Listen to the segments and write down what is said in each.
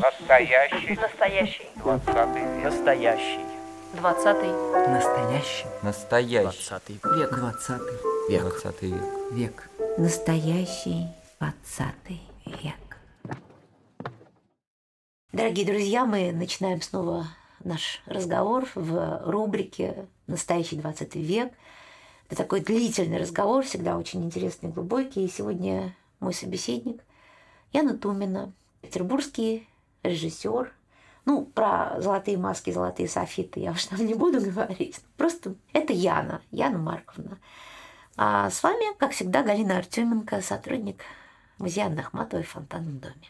Настоящий. Настоящий. Двадцатый век. Настоящий. Двадцатый. Настоящий. Настоящий. Двадцатый век. Двадцатый век. Двадцатый век. Век. Настоящий двадцатый век. Дорогие друзья, мы начинаем снова наш разговор в рубрике «Настоящий двадцатый век». Это такой длительный разговор, всегда очень интересный и глубокий. И сегодня мой собеседник Яна Тумина, петербургский режиссер. Ну, про золотые маски, золотые софиты я уж там не буду говорить. Просто это Яна, Яна Марковна. А с вами, как всегда, Галина Артеменко, сотрудник музея Анны в Фонтанном доме.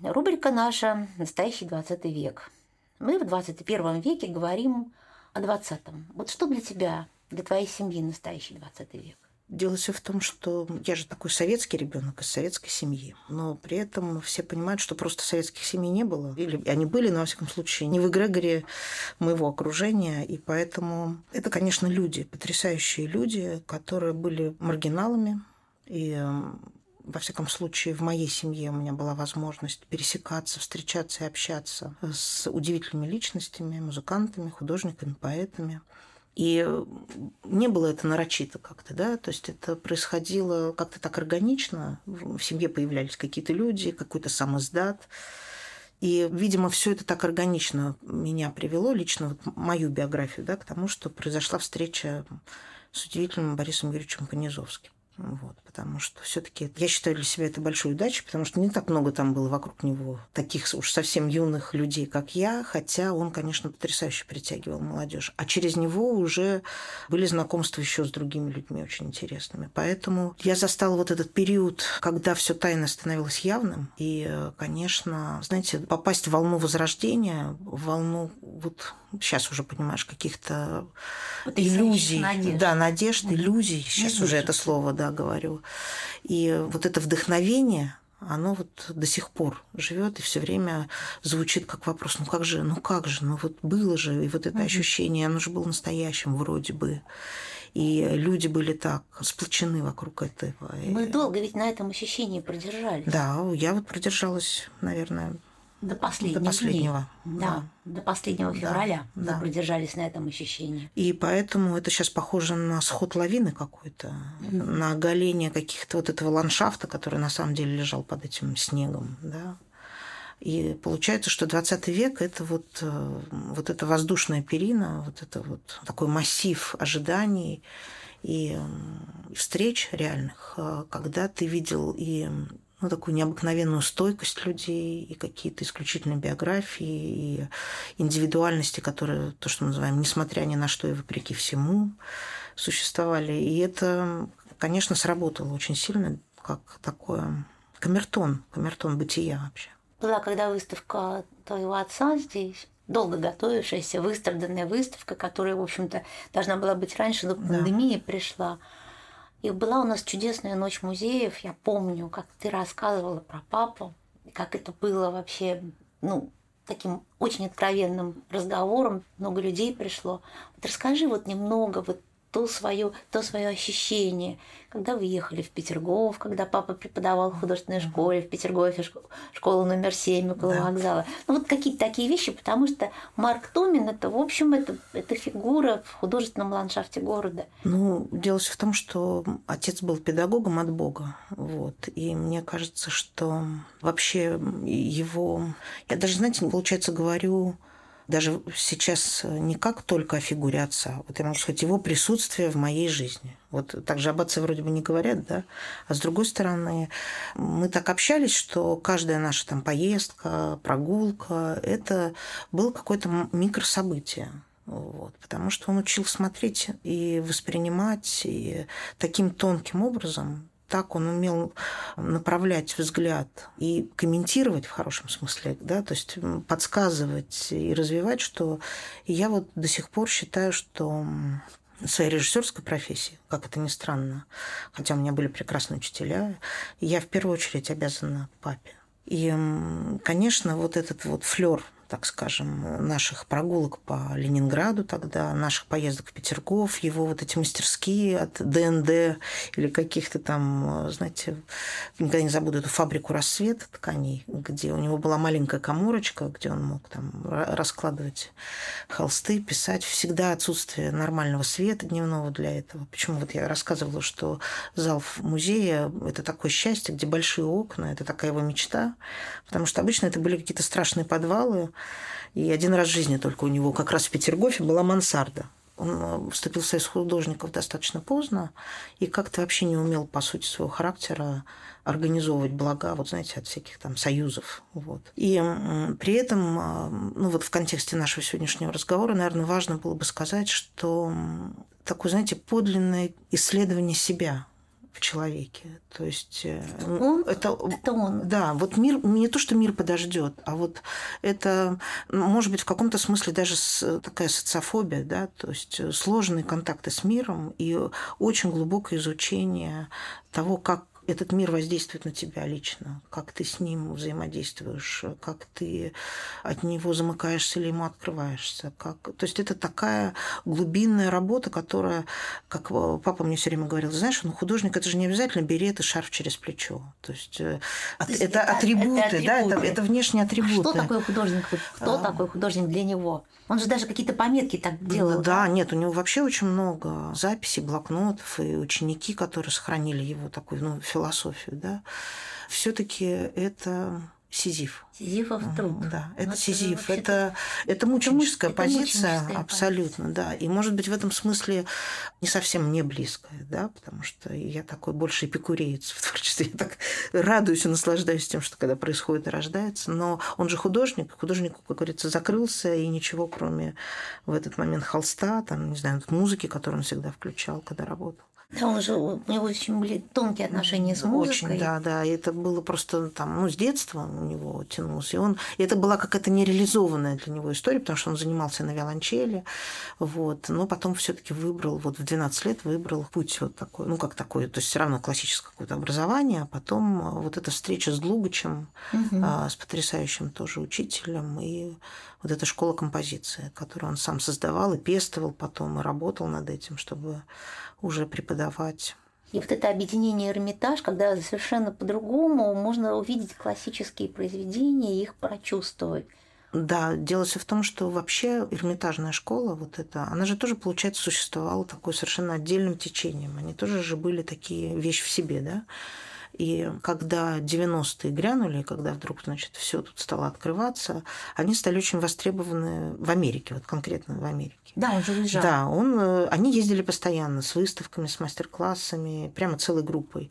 Рубрика наша «Настоящий 20 век». Мы в 21 веке говорим о 20-м. Вот что для тебя, для твоей семьи настоящий 20 век? Дело все в том, что я же такой советский ребенок из советской семьи, но при этом все понимают, что просто советских семей не было. Или они были, но, во всяком случае, не в эгрегоре моего окружения. И поэтому это, конечно, люди, потрясающие люди, которые были маргиналами. И во всяком случае, в моей семье у меня была возможность пересекаться, встречаться и общаться с удивительными личностями, музыкантами, художниками, поэтами. И не было это нарочито как-то, да, то есть это происходило как-то так органично. В семье появлялись какие-то люди, какой-то самоздат. И, видимо, все это так органично меня привело, лично вот мою биографию, да, к тому, что произошла встреча с удивительным Борисом Юрьевичем Понизовским. Вот, потому что все-таки я считаю для себя это большой удачей, потому что не так много там было вокруг него таких уж совсем юных людей, как я, хотя он, конечно, потрясающе притягивал молодежь. А через него уже были знакомства еще с другими людьми очень интересными. Поэтому я застала вот этот период, когда все тайно становилось явным. И, конечно, знаете, попасть в волну возрождения, в волну вот сейчас уже понимаешь каких-то иллюзий, надежд. да, надежд, иллюзий. Сейчас Иллюзий. уже это слово, да, говорю. И вот это вдохновение, оно вот до сих пор живет и все время звучит как вопрос, ну как же, ну как же, ну вот было же, и вот это угу. ощущение, оно же было настоящим вроде бы. И люди были так сплочены вокруг этого. Мы долго ведь на этом ощущении продержались. Да, я вот продержалась, наверное, до последнего. До последнего. Да, да. до последнего февраля да, мы да. продержались на этом ощущении. И поэтому это сейчас похоже на сход лавины какой-то, mm-hmm. на оголение каких-то вот этого ландшафта, который на самом деле лежал под этим снегом, да. И получается, что 20 век – это вот, э, вот эта воздушная перина, вот это вот такой массив ожиданий и встреч реальных, э, когда ты видел и ну, такую необыкновенную стойкость людей и какие-то исключительные биографии и индивидуальности, которые, то, что мы называем, несмотря ни на что и вопреки всему, существовали. И это, конечно, сработало очень сильно, как такое камертон, камертон бытия вообще. Была когда выставка твоего отца здесь, долго готовившаяся, выстраданная выставка, которая, в общем-то, должна была быть раньше, но пандемия да. пришла. И была у нас чудесная ночь музеев. Я помню, как ты рассказывала про папу, как это было вообще, ну, таким очень откровенным разговором. Много людей пришло. Вот расскажи вот немного вот то свое, то свое ощущение, когда вы ехали в Петергоф, когда папа преподавал в художественной школе, в Петергофе школа номер 7 около да. вокзала. Ну вот какие-то такие вещи, потому что Марк Томин это, в общем, это, это фигура в художественном ландшафте города. Ну, дело все в том, что отец был педагогом от Бога. Вот. И мне кажется, что вообще его... Я даже, знаете, получается, говорю даже сейчас не как только о фигуре отца, вот я могу сказать, его присутствие в моей жизни. Вот так же об отце вроде бы не говорят, да? А с другой стороны, мы так общались, что каждая наша там поездка, прогулка, это было какое-то микрособытие. Вот, потому что он учил смотреть и воспринимать и таким тонким образом так он умел направлять взгляд и комментировать в хорошем смысле, да, то есть подсказывать и развивать, что я вот до сих пор считаю, что своей режиссерской профессии, как это ни странно, хотя у меня были прекрасные учителя, я в первую очередь обязана папе. И, конечно, вот этот вот флер так скажем, наших прогулок по Ленинграду тогда, наших поездок в Петергоф, его вот эти мастерские от ДНД или каких-то там, знаете, никогда не забуду эту фабрику рассвета тканей, где у него была маленькая коморочка, где он мог там раскладывать холсты, писать. Всегда отсутствие нормального света дневного для этого. Почему вот я рассказывала, что зал музея – это такое счастье, где большие окна, это такая его мечта, потому что обычно это были какие-то страшные подвалы, и один раз в жизни только у него как раз в Петергофе была мансарда. Он э, вступил в союз художников достаточно поздно и как-то вообще не умел, по сути своего характера, организовывать блага, вот знаете, от всяких там союзов. Вот. И при этом, э, ну вот в контексте нашего сегодняшнего разговора, наверное, важно было бы сказать, что такое, знаете, подлинное исследование себя в человеке. То есть э, он, это, это он. Да, вот мир не то, что мир подождет, а вот это, может быть, в каком-то смысле даже с, такая социофобия, да, то есть сложные контакты с миром и очень глубокое изучение того, как этот мир воздействует на тебя лично, как ты с ним взаимодействуешь, как ты от него замыкаешься или ему открываешься. Как... То есть это такая глубинная работа, которая, как папа мне все время говорил, знаешь, ну художник это же не обязательно берет и шарф через плечо. То есть, э, То есть это, это, атрибуты, это атрибуты, да, это, это внешние атрибуты. А что такое художник? Кто а... такой художник для него? Он же даже какие-то пометки так делал. Да, нет, у него вообще очень много записей, блокнотов и ученики, которые сохранили его такую ну, философию, да. Все-таки это Сизиф. Сизифов труд. Да, это вот Сизиф. Это, это мученическая это позиция, мученическая абсолютно, позиция. да. И, может быть, в этом смысле не совсем мне близкая, да, потому что я такой больше эпикуреец в творчестве. Я так радуюсь и наслаждаюсь тем, что когда происходит и рождается. Но он же художник, художник, как говорится, закрылся, и ничего, кроме в этот момент холста, там, не знаю, музыки, которую он всегда включал, когда работал. Да, он же, у него очень были тонкие отношения с музыкой. Очень, да, да. Это было просто там, ну, с детства у него тянулся. И он, и это была какая-то нереализованная для него история, потому что он занимался на виолончели, вот. Но потом все таки выбрал, вот в 12 лет выбрал путь вот такой, ну, как такой, то есть все равно классическое какое-то образование, а потом вот эта встреча с Глугачем, угу. а, с потрясающим тоже учителем, и вот эта школа композиции, которую он сам создавал и пестовал потом, и работал над этим, чтобы уже преподавать. И вот это объединение Эрмитаж, когда совершенно по-другому можно увидеть классические произведения и их прочувствовать. Да, дело все в том, что вообще Эрмитажная школа, вот эта, она же тоже, получается, существовала такой совершенно отдельным течением. Они тоже же были такие вещи в себе, да. И когда 90-е грянули, когда вдруг, значит, все тут стало открываться, они стали очень востребованы в Америке, вот конкретно в Америке. Да, он же уезжал. Да, он, э, они ездили постоянно с выставками, с мастер-классами, прямо целой группой.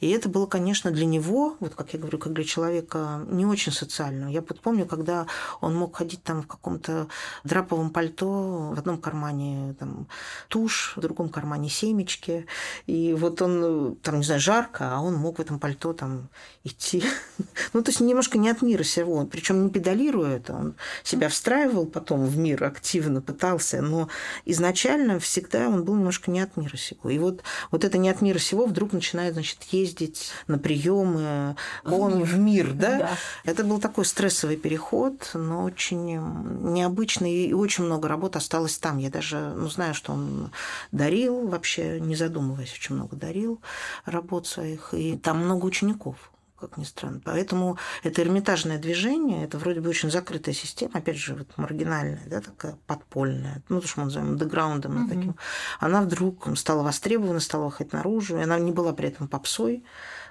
И это было, конечно, для него, вот как я говорю, как для человека не очень социального. Я вот помню, когда он мог ходить там в каком-то драповом пальто, в одном кармане там тушь, в другом кармане семечки. И вот он, там, не знаю, жарко, а он мог этом пальто там идти. ну, то есть немножко не от мира сего. Причем не педалируя это, он себя встраивал потом в мир активно, пытался, но изначально всегда он был немножко не от мира сего. И вот, вот это не от мира сего вдруг начинает, значит, ездить на приемы, он в мир, да? да? Это был такой стрессовый переход, но очень необычный, и очень много работы осталось там. Я даже, ну, знаю, что он дарил вообще, не задумываясь, очень много дарил работ своих, и там много учеников как ни странно. Поэтому это эрмитажное движение, это вроде бы очень закрытая система, опять же, вот маргинальная, да, такая подпольная, ну, то, что мы называем деграундом, угу. таким. Она вдруг стала востребована, стала выходить наружу, и она не была при этом попсой,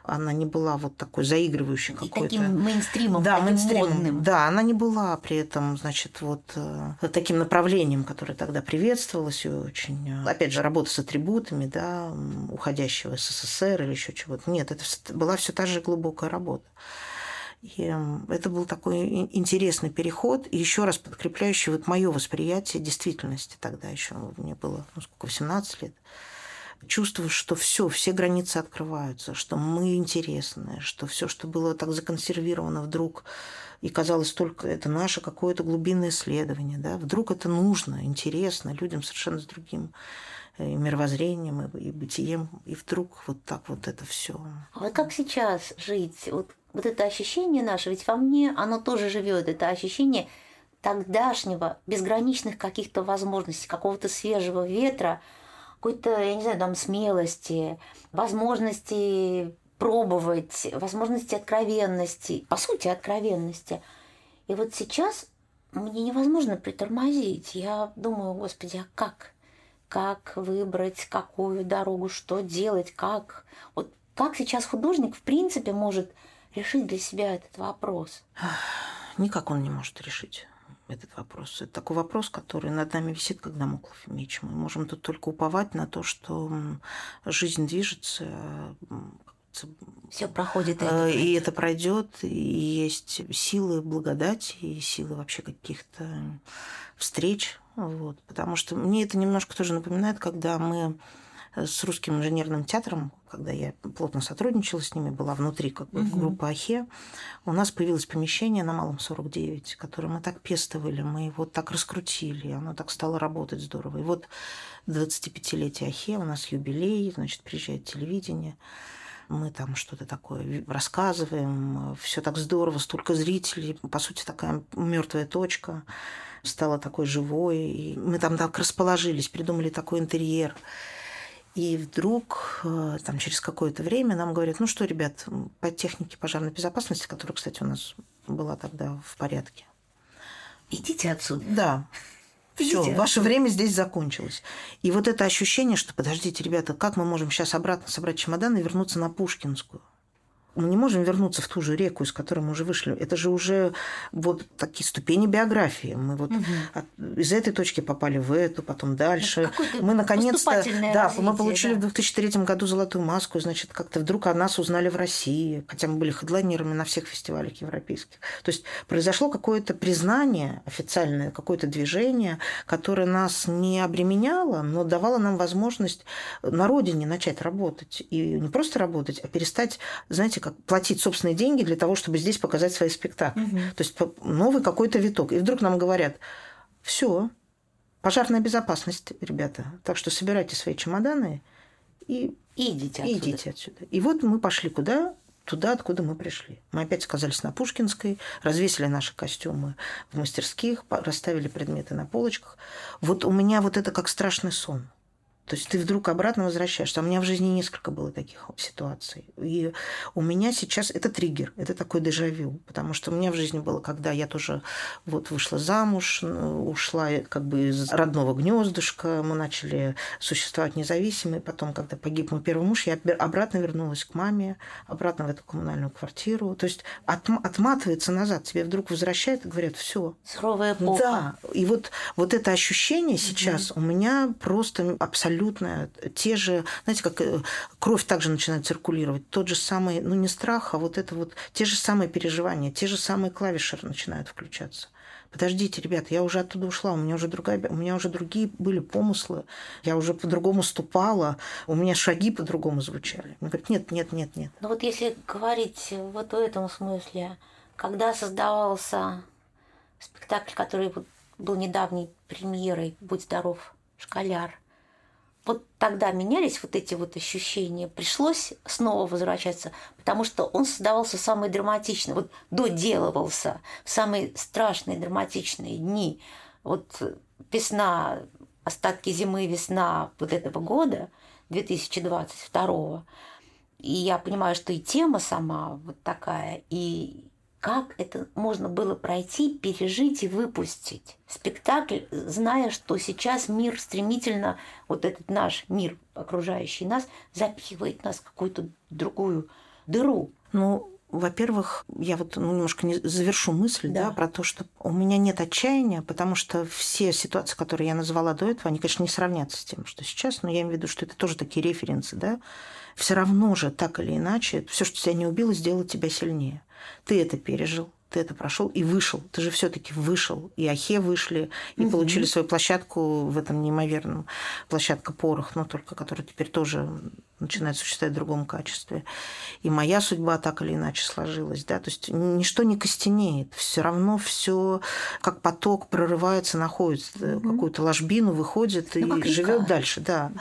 она не была вот такой заигрывающей какой-то. таким мейнстримом, да, таким мейнстримом. модным. Да, она не была при этом, значит, вот э, таким направлением, которое тогда приветствовалось и очень. Э, опять же, работа с атрибутами, да, уходящего СССР или еще чего-то. Нет, это была все та же глубокая работа. И это был такой интересный переход, и еще раз подкрепляющий вот мое восприятие действительности тогда еще. Мне было, ну, сколько, 18 лет чувствуешь, что все, все границы открываются, что мы интересны, что все, что было так законсервировано вдруг и казалось только это наше какое-то глубинное исследование, да, вдруг это нужно, интересно людям совершенно с другим э, мировоззрением и бытием, и вдруг вот так вот это все. А как сейчас жить? Вот, вот это ощущение наше, ведь во мне оно тоже живет, это ощущение тогдашнего безграничных каких-то возможностей, какого-то свежего ветра, какой-то, я не знаю, там смелости, возможности пробовать, возможности откровенности, по сути, откровенности. И вот сейчас мне невозможно притормозить. Я думаю, господи, а как? Как выбрать, какую дорогу, что делать, как? Вот как сейчас художник, в принципе, может решить для себя этот вопрос? Никак он не может решить этот вопрос. Это такой вопрос, который над нами висит, как дамоклов меч. Мы можем тут только уповать на то, что жизнь движется, все проходит. И это, э, и это пройдет, и есть силы благодати, и силы вообще каких-то встреч. Вот. Потому что мне это немножко тоже напоминает, когда мы с русским инженерным театром, когда я плотно сотрудничала с ними, была внутри как бы угу. группы Ахе, у нас появилось помещение на Малом 49, которое мы так пестовали, мы его так раскрутили, оно так стало работать здорово. И вот 25-летие Ахе, у нас юбилей, значит, приезжает телевидение мы там что-то такое рассказываем, все так здорово, столько зрителей, по сути, такая мертвая точка стала такой живой. И мы там так расположились, придумали такой интерьер. И вдруг, э, там, через какое-то время нам говорят, ну что, ребят, по технике пожарной безопасности, которая, кстати, у нас была тогда в порядке. Идите отсюда. Да. Все, ваше время здесь закончилось. И вот это ощущение, что подождите, ребята, как мы можем сейчас обратно собрать чемодан и вернуться на Пушкинскую? Мы не можем вернуться в ту же реку, из которой мы уже вышли. Это же уже вот такие ступени биографии. Мы вот угу. от, из этой точки попали в эту, потом дальше. Мы наконец-то, да, развитие, мы получили да. в 2003 году золотую маску, значит, как-то вдруг о нас узнали в России, хотя мы были хедлайнерами на всех фестивалях европейских. То есть произошло какое-то признание официальное, какое-то движение, которое нас не обременяло, но давало нам возможность на родине начать работать и не просто работать, а перестать, знаете, как платить собственные деньги для того, чтобы здесь показать свои спектакли. Угу. То есть новый какой-то виток. И вдруг нам говорят, все, пожарная безопасность, ребята. Так что собирайте свои чемоданы и идите отсюда. Идите отсюда. И вот мы пошли куда? Туда, откуда мы пришли. Мы опять оказались на Пушкинской, развесили наши костюмы в мастерских, расставили предметы на полочках. Вот у меня вот это как страшный сон. То есть ты вдруг обратно возвращаешься. У меня в жизни несколько было таких ситуаций. И у меня сейчас это триггер, это такой дежавю. Потому что у меня в жизни было, когда я тоже вот вышла замуж, ушла как бы из родного гнездышка, мы начали существовать независимо. И потом, когда погиб мой первый муж, я обратно вернулась к маме, обратно в эту коммунальную квартиру. То есть отм- отматывается назад, тебе вдруг возвращают и говорят, все. Суровая эпоха. Да. И вот, вот это ощущение сейчас угу. у меня просто абсолютно абсолютно те же, знаете, как э, кровь также начинает циркулировать, тот же самый, ну не страх, а вот это вот, те же самые переживания, те же самые клавиши начинают включаться. Подождите, ребята, я уже оттуда ушла, у меня уже другая, у меня уже другие были помыслы, я уже по-другому ступала, у меня шаги по-другому звучали. Мне говорят, нет, нет, нет, нет. Ну вот если говорить вот в этом смысле, когда создавался спектакль, который был недавней премьерой «Будь здоров, школяр», вот тогда менялись вот эти вот ощущения, пришлось снова возвращаться, потому что он создавался самый драматичный, вот доделывался в самые страшные драматичные дни. Вот весна, остатки зимы, весна вот этого года, 2022 и я понимаю, что и тема сама вот такая, и как это можно было пройти, пережить и выпустить спектакль, зная, что сейчас мир стремительно, вот этот наш мир, окружающий нас, запихивает нас в какую-то другую дыру. Ну, во-первых, я вот ну, немножко не завершу мысль да. Да, про то, что у меня нет отчаяния, потому что все ситуации, которые я назвала до этого, они, конечно, не сравнятся с тем, что сейчас, но я имею в виду, что это тоже такие референсы, да. Все равно же, так или иначе, все, что тебя не убило, сделало тебя сильнее. Ты это пережил, ты это прошел и вышел. Ты же все-таки вышел. И Ахе вышли, и угу. получили свою площадку в этом неимоверном площадка порох, но только которая теперь тоже начинает существовать в другом качестве. И моя судьба так или иначе сложилась. Да? То есть ничто не костенеет. Все равно все как поток прорывается, находит mm какую-то ложбину, выходит ну, и живет дальше. Да.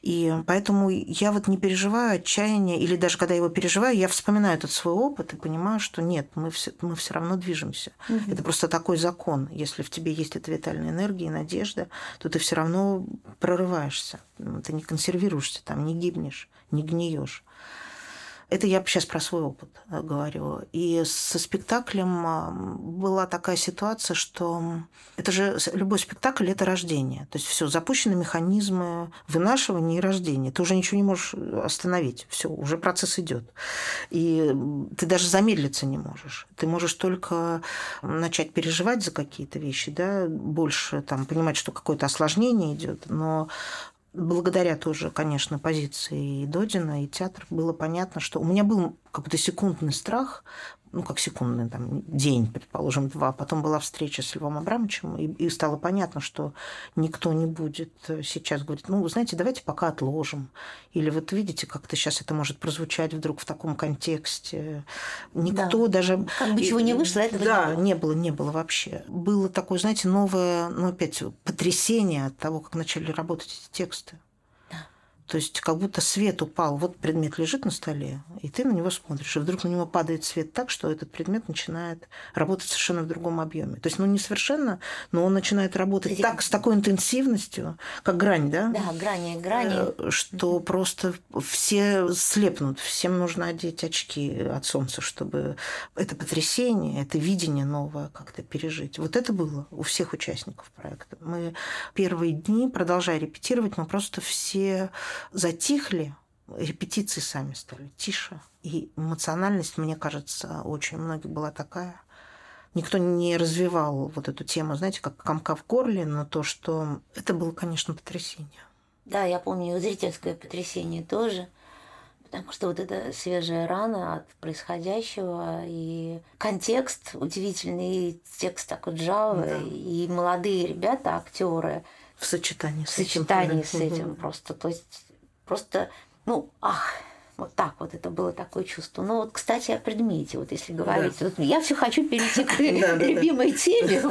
И поэтому я вот не переживаю отчаяние, или даже когда его переживаю, я вспоминаю этот свой опыт и понимаю, что нет, мы все, мы все равно движемся. mm Это просто такой закон. Если в тебе есть эта витальная энергия и надежда, то ты все равно прорываешься. Ты не консервируешься там, не гибнешь, не гниешь. Это я сейчас про свой опыт э, говорю. И со спектаклем а, была такая ситуация, что это же любой спектакль это рождение. То есть все запущены механизмы вынашивания и рождения. Ты уже ничего не можешь остановить. Все, уже процесс идет. И ты даже замедлиться не можешь. Ты можешь только начать переживать за какие-то вещи, да, больше там понимать, что какое-то осложнение идет, но благодаря тоже, конечно, позиции Додина, и театра было понятно, что у меня был какой-то секундный страх, ну, как секундный там, день, предположим, два. Потом была встреча с Львом Абрамовичем, и, и стало понятно, что никто не будет сейчас говорить, ну, вы знаете, давайте пока отложим. Или вот видите, как-то сейчас это может прозвучать вдруг в таком контексте. Никто да. даже... Как бы чего не вышло, этого да, не было. не было, не было вообще. Было такое, знаете, новое, ну, опять, потрясение от того, как начали работать эти тексты. То есть как будто свет упал. Вот предмет лежит на столе, и ты на него смотришь. И вдруг на него падает свет так, что этот предмет начинает работать совершенно в другом объеме. То есть, ну, не совершенно, но он начинает работать Эти... так, с такой интенсивностью, как грань, да? Да, грани, грани. Э, что просто все слепнут. Всем нужно одеть очки от солнца, чтобы это потрясение, это видение новое как-то пережить. Вот это было у всех участников проекта. Мы первые дни, продолжая репетировать, мы просто все затихли, репетиции сами стали тише. И эмоциональность, мне кажется, очень многих была такая. Никто не развивал вот эту тему, знаете, как комка в горле, но то, что это было, конечно, потрясение. Да, я помню зрительское потрясение тоже, потому что вот эта свежая рана от происходящего и контекст удивительный, и текст такой джавы, да. и молодые ребята, актеры. В сочетании с в сочетании этим. с этим просто. То есть Просто, ну, ах, вот так вот это было такое чувство. Ну вот, кстати, о предмете, вот если говорить. Да. Вот, я все хочу перейти к любимой теме.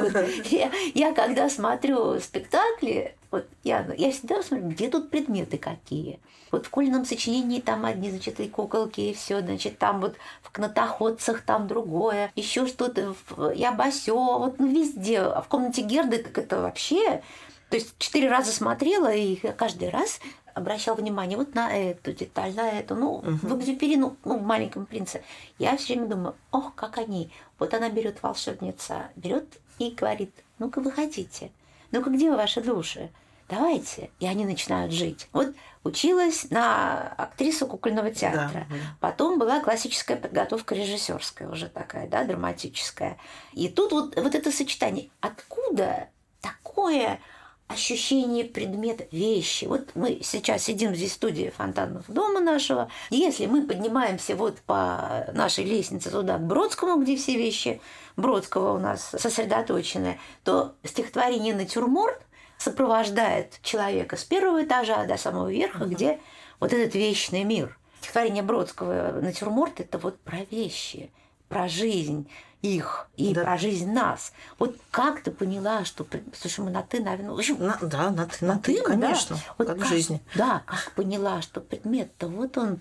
я, я когда смотрю спектакли, вот я, я всегда смотрю, где тут предметы какие. Вот в кульном сочинении там одни, значит, и куколки, и все, значит, там вот в кнотоходцах там другое, еще что-то, я басё, вот ну, везде. А в комнате Герды так это вообще то есть четыре раза смотрела, и каждый раз обращал внимание вот на эту деталь, на эту. Ну, угу. в «Экзюпери», ну, ну, в «Маленьком принце». Я все время думаю, ох, как они. Вот она берет волшебница, берет и говорит, ну-ка, выходите. Ну-ка, где ваши души? Давайте. И они начинают жить. Вот училась на актрису кукольного театра. Да. Потом была классическая подготовка режиссерская уже такая, да, драматическая. И тут вот, вот это сочетание. Откуда такое ощущение предмета, вещи. Вот мы сейчас сидим здесь в студии фонтанного дома нашего. Если мы поднимаемся вот по нашей лестнице туда, к Бродскому, где все вещи Бродского у нас сосредоточены, то стихотворение «Натюрморт» сопровождает человека с первого этажа до самого верха, uh-huh. где вот этот вечный мир. Стихотворение Бродского «Натюрморт» – это вот про вещи, про жизнь, их и да. про жизнь нас. Вот как ты поняла, что... Слушай, мы на «ты», наверное... В общем, на, да, на «ты», на, на «ты», конечно, да. вот как, как в жизни. Да, как поняла, что предмет-то вот он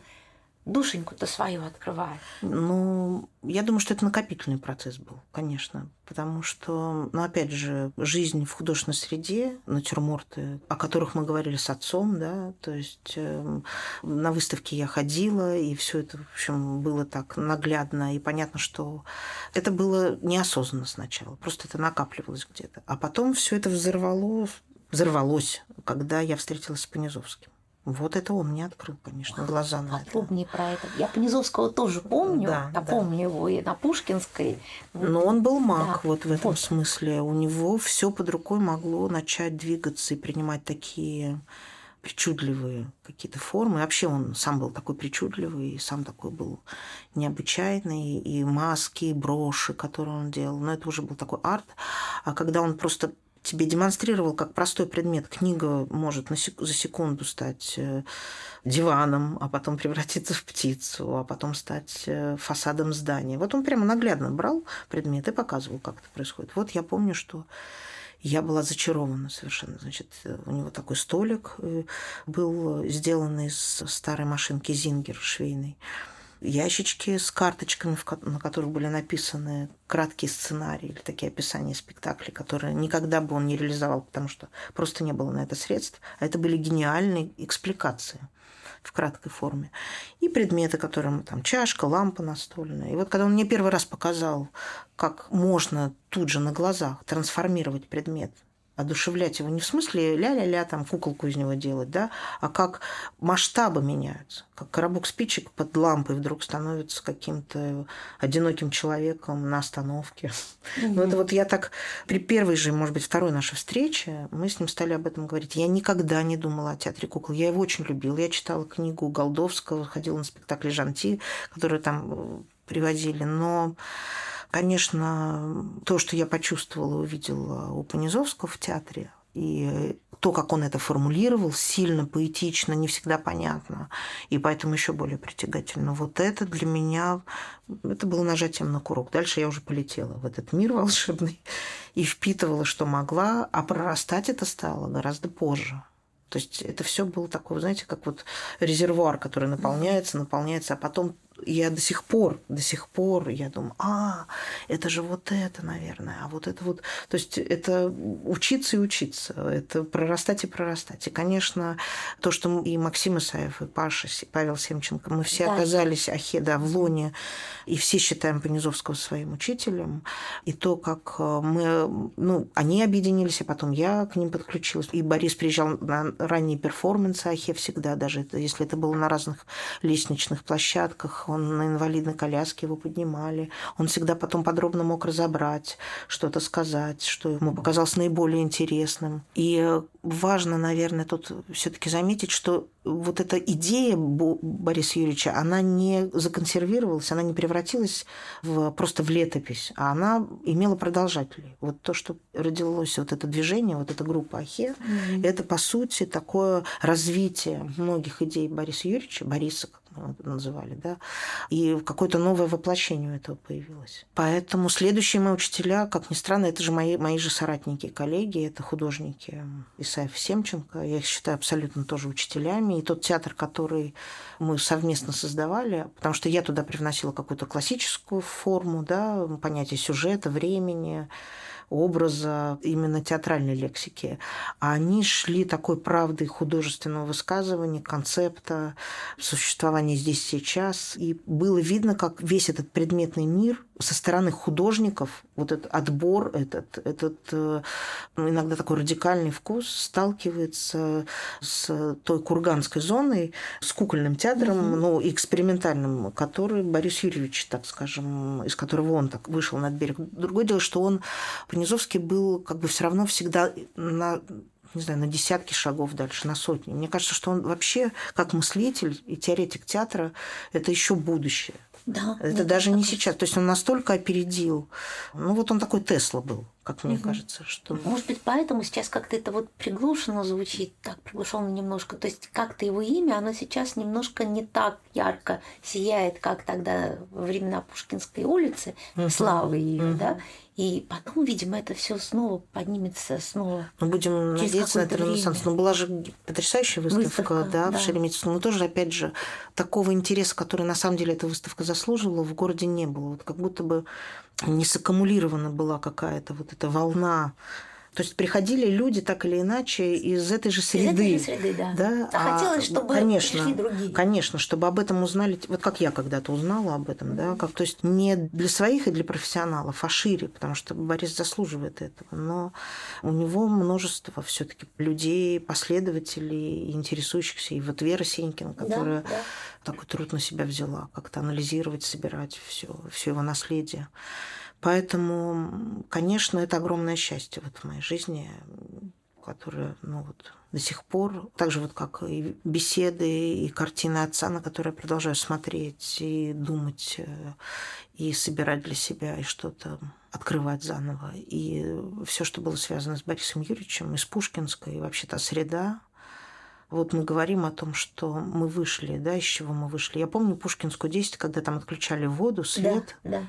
душеньку-то свою открывает? Ну, я думаю, что это накопительный процесс был, конечно. Потому что, ну, опять же, жизнь в художественной среде, натюрморты, о которых мы говорили с отцом, да, то есть э, на выставке я ходила, и все это, в общем, было так наглядно, и понятно, что это было неосознанно сначала, просто это накапливалось где-то. А потом все это взорвалось, взорвалось, когда я встретилась с Понизовским. Вот это он мне открыл, конечно, глаза на это. Поподробнее про это. Я Понизовского тоже помню, да, да. помню его и на Пушкинской. Но он был маг да. вот в этом вот. смысле. У него все под рукой могло начать двигаться и принимать такие причудливые какие-то формы. Вообще он сам был такой причудливый, и сам такой был необычайный, и маски, и броши, которые он делал. Но это уже был такой арт. А когда он просто тебе демонстрировал как простой предмет. Книга может сек- за секунду стать э, диваном, а потом превратиться в птицу, а потом стать э, фасадом здания. Вот он прямо наглядно брал предмет и показывал, как это происходит. Вот я помню, что я была зачарована совершенно. Значит, у него такой столик э, был сделан из старой машинки Зингер швейной ящички с карточками, на которых были написаны краткие сценарии или такие описания спектаклей, которые никогда бы он не реализовал, потому что просто не было на это средств. А это были гениальные экспликации в краткой форме. И предметы, которые там чашка, лампа настольная. И вот когда он мне первый раз показал, как можно тут же на глазах трансформировать предмет одушевлять его не в смысле ля-ля-ля, там куколку из него делать, да, а как масштабы меняются, как коробок спичек под лампой вдруг становится каким-то одиноким человеком на остановке. Mm-hmm. Ну, это вот я так при первой же, может быть, второй нашей встрече мы с ним стали об этом говорить. Я никогда не думала о театре кукол. Я его очень любила. Я читала книгу Голдовского, ходила на спектакли Жанти, которые там приводили, но Конечно, то, что я почувствовала, увидела у Понизовского в театре, и то, как он это формулировал, сильно, поэтично, не всегда понятно, и поэтому еще более притягательно. Вот это для меня, это было нажатием на курок. Дальше я уже полетела в этот мир волшебный и впитывала, что могла, а прорастать это стало гораздо позже. То есть это все было такое, знаете, как вот резервуар, который наполняется, наполняется, а потом я до сих пор, до сих пор, я думаю, а, это же вот это, наверное, а вот это вот, то есть это учиться и учиться, это прорастать и прорастать. И, конечно, то, что и Максим Исаев, и Паша, и Павел Семченко, мы все да. оказались ахеда в лоне, и все считаем Понизовского своим учителем, и то, как э, мы, ну, они объединились, а потом я к ним подключилась, и Борис приезжал на ранние перформансы Ахе всегда, даже если это было на разных лестничных площадках, он на инвалидной коляске его поднимали. Он всегда потом подробно мог разобрать, что-то сказать, что ему показалось наиболее интересным. И важно, наверное, тут все-таки заметить, что вот эта идея Бориса Юрьевича, она не законсервировалась, она не превратилась в, просто в летопись, а она имела продолжателей. Вот то, что родилось, вот это движение, вот эта группа Ахе, mm-hmm. это, по сути, такое развитие многих идей Бориса Юрьевича, Бориса, называли, да, и какое-то новое воплощение у этого появилось. Поэтому следующие мои учителя, как ни странно, это же мои, мои же соратники, коллеги, это художники Исаев Семченко, я их считаю абсолютно тоже учителями, и тот театр, который мы совместно создавали, потому что я туда привносила какую-то классическую форму, да, понятие сюжета, времени, образа, именно театральной лексики. А они шли такой правдой художественного высказывания, концепта, существования здесь сейчас. И было видно, как весь этот предметный мир со стороны художников, вот этот отбор, этот, этот э, иногда такой радикальный вкус сталкивается с той курганской зоной, с кукольным театром, угу. ну, экспериментальным, который Борис Юрьевич, так скажем, из которого он так вышел на берег. Другое дело, что он, Понизовский, был как бы все равно всегда на не знаю, на десятки шагов дальше, на сотни. Мне кажется, что он вообще, как мыслитель и теоретик театра, это еще будущее. Да, это даже не сейчас. То есть он настолько опередил. Ну вот он такой Тесла был, как мне угу. кажется. Что... Может быть, поэтому сейчас как-то это вот приглушено звучит, так приглушенно немножко. То есть как-то его имя, оно сейчас немножко не так ярко сияет, как тогда во времена Пушкинской улицы, угу. славы ее, угу. да. И потом, видимо, это все снова поднимется снова. Мы будем надеяться на этот ренессанс. Но была же потрясающая выставка, выставка да, да, в Шереметьевском. Но тоже, опять же, такого интереса, который на самом деле эта выставка заслуживала, в городе не было. Вот как будто бы не саккумулирована была какая-то вот эта волна то есть приходили люди так или иначе из этой же среды. Из этой же среды, да. да? А хотелось, чтобы конечно, пришли другие. Конечно, чтобы об этом узнали, вот как я когда-то узнала об этом, да, как, то есть не для своих и для профессионалов, а шире, потому что Борис заслуживает этого, но у него множество все таки людей, последователей, интересующихся, и вот Вера Сенькина, которая да, да. Такой труд на себя взяла, как-то анализировать, собирать все, все его наследие. Поэтому, конечно, это огромное счастье вот в моей жизни которая, ну вот, до сих пор, так же вот как и беседы, и картины отца, на которые я продолжаю смотреть и думать, э, и собирать для себя, и что-то открывать заново. И все, что было связано с Борисом Юрьевичем, и с Пушкинской, и вообще та среда, вот мы говорим о том, что мы вышли, да, из чего мы вышли. Я помню Пушкинскую 10, когда там отключали воду, свет. Да, да.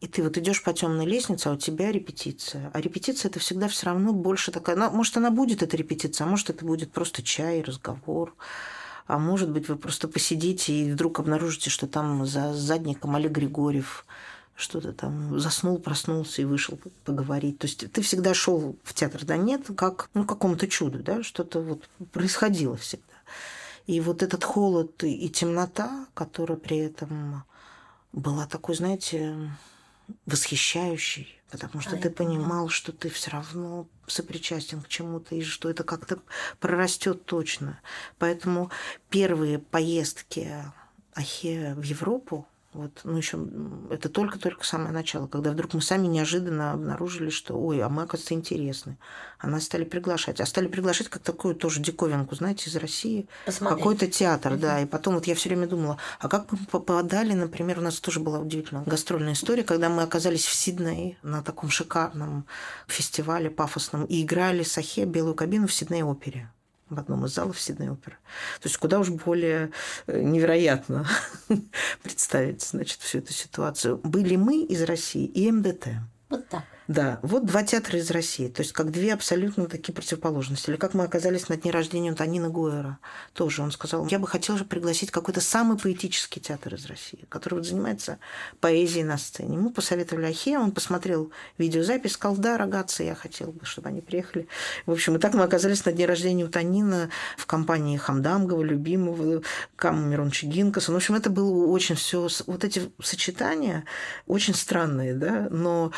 И ты вот идешь по темной лестнице, а у тебя репетиция. А репетиция это всегда все равно больше такая. Ну, может, она будет эта репетиция, а может, это будет просто чай, разговор. А может быть, вы просто посидите и вдруг обнаружите, что там за задником Олег Григорьев что-то там заснул, проснулся и вышел поговорить. То есть ты всегда шел в театр, да нет, как ну, какому-то чуду, да, что-то вот происходило всегда. И вот этот холод и темнота, которая при этом была такой, знаете, восхищающий, потому что А, ты понимал, что ты все равно сопричастен к чему-то, и что это как-то прорастет точно. Поэтому первые поездки Ахе в Европу, вот, ну еще это только-только самое начало, когда вдруг мы сами неожиданно обнаружили, что, ой, а мы, оказывается, интересны. А нас стали приглашать. А стали приглашать как такую тоже диковинку, знаете, из России. Какой-то театр, да. И потом вот я все время думала, а как мы попадали, например, у нас тоже была удивительная гастрольная история, когда мы оказались в Сиднее на таком шикарном фестивале пафосном и играли Сахе белую кабину в Сидней опере в одном из залов Сидней оперы. То есть куда уж более э, невероятно представить, значит, всю эту ситуацию. Были мы из России и МДТ. Вот так. Да, вот два театра из России, то есть как две абсолютно такие противоположности. Или как мы оказались на дне рождения у Танина Гуэра. Тоже он сказал, я бы хотел же пригласить какой-то самый поэтический театр из России, который вот занимается поэзией на сцене. Мы посоветовали Ахе, он посмотрел видеозапись, сказал, да, рогатцы, я хотел бы, чтобы они приехали. В общем, и так мы оказались на дне рождения у Танина в компании Хамдамгова, любимого, Каму Миронча Гинкаса. Ну, в общем, это было очень все вот эти сочетания очень странные, да, но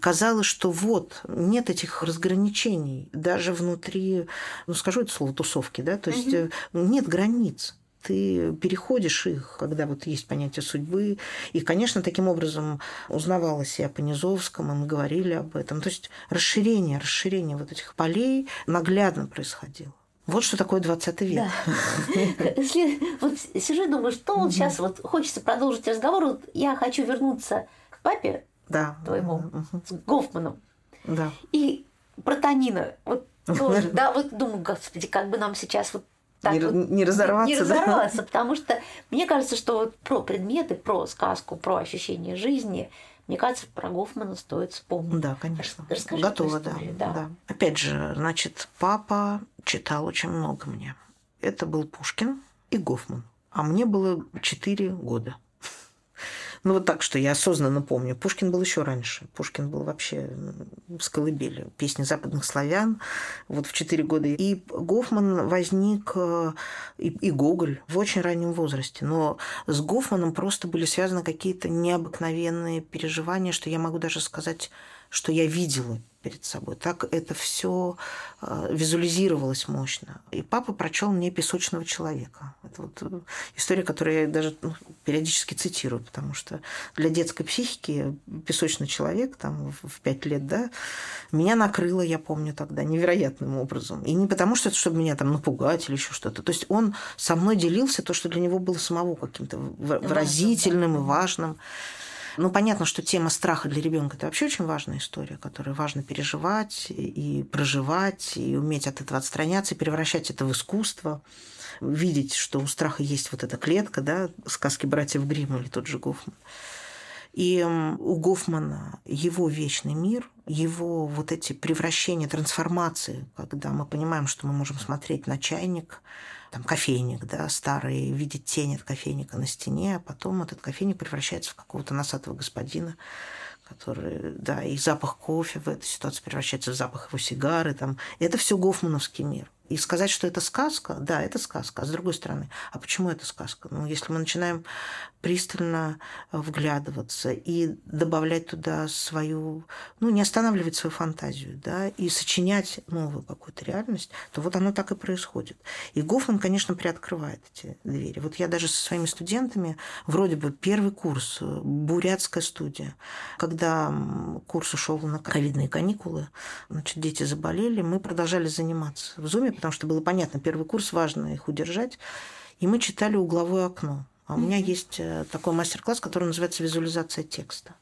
казалось, что вот нет этих разграничений даже внутри, ну скажу это слово тусовки, да, то есть э, нет границ. Ты переходишь их, когда вот есть понятие судьбы. И, конечно, таким образом узнавалось и о Понизовском, и мы говорили об этом. То есть расширение, расширение вот этих полей наглядно происходило. Вот что такое 20 век. Да. Если вот сижу и думаю, что вот сейчас вот хочется продолжить разговор, вот я хочу вернуться к папе Да. твоему, с Гофманом, Да. и про Танина. Вот тоже, да, вот думаю, господи, как бы нам сейчас вот так Не, вот не разорваться, не да? разорваться, потому что мне кажется, что вот про предметы, про сказку, про ощущение жизни, мне кажется, про Гофмана стоит вспомнить. Да, конечно. Расскажи Готова, эту да, да. да. Опять же, значит, папа читал очень много мне. Это был Пушкин и Гофман. А мне было 4 года. Ну, вот так, что я осознанно помню. Пушкин был еще раньше. Пушкин был вообще с колыбели. Песни западных славян. Вот в 4 года. И Гофман возник, э, и, и Гоголь в очень раннем возрасте. Но с Гофманом просто были связаны какие-то необыкновенные переживания, что я могу даже сказать, что я видела перед собой. Так это все визуализировалось мощно. И папа прочел мне «Песочного человека». Это вот э, история, которую я даже ну, периодически цитирую, потому что для детской психики «Песочный человек» там в- пять лет, да, меня накрыло, я помню тогда, невероятным образом. И не потому, что это чтобы меня там напугать или еще что-то. То есть он со мной делился то, что для него было самого каким-то выразительным и важным. Ну, понятно, что тема страха для ребенка это вообще очень важная история, которую важно переживать и проживать, и уметь от этого отстраняться, и превращать это в искусство, видеть, что у страха есть вот эта клетка, да, сказки братьев Гримм или тот же Гофман. И у Гофмана его вечный мир, его вот эти превращения, трансформации, когда мы понимаем, что мы можем смотреть на чайник, там кофейник, да, старый, видеть тень от кофейника на стене, а потом этот кофейник превращается в какого-то носатого господина, который, да, и запах кофе в этой ситуации превращается в запах его сигары, там. Это все гофмановский мир. И сказать, что это сказка, да, это сказка. А с другой стороны, а почему это сказка? Ну, если мы начинаем пристально вглядываться и добавлять туда свою, ну, не останавливать свою фантазию, да, и сочинять новую какую-то реальность, то вот оно так и происходит. И Гофман, конечно, приоткрывает эти двери. Вот я даже со своими студентами, вроде бы первый курс, бурятская студия, когда курс ушел на ковидные каникулы, значит, дети заболели, мы продолжали заниматься в Зуме, потому что было понятно, первый курс, важно их удержать, и мы читали «Угловое окно». А у меня есть э, такой мастер-класс, который называется «Визуализация текста».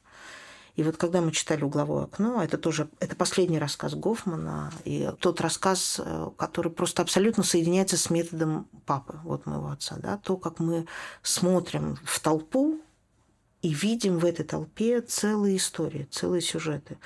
И вот когда мы читали «Угловое окно», это тоже это последний рассказ Гофмана, и тот рассказ, э, который просто абсолютно соединяется с методом папы, вот моего отца, да, то, как мы смотрим в толпу, и видим в этой толпе целые истории, целые сюжеты.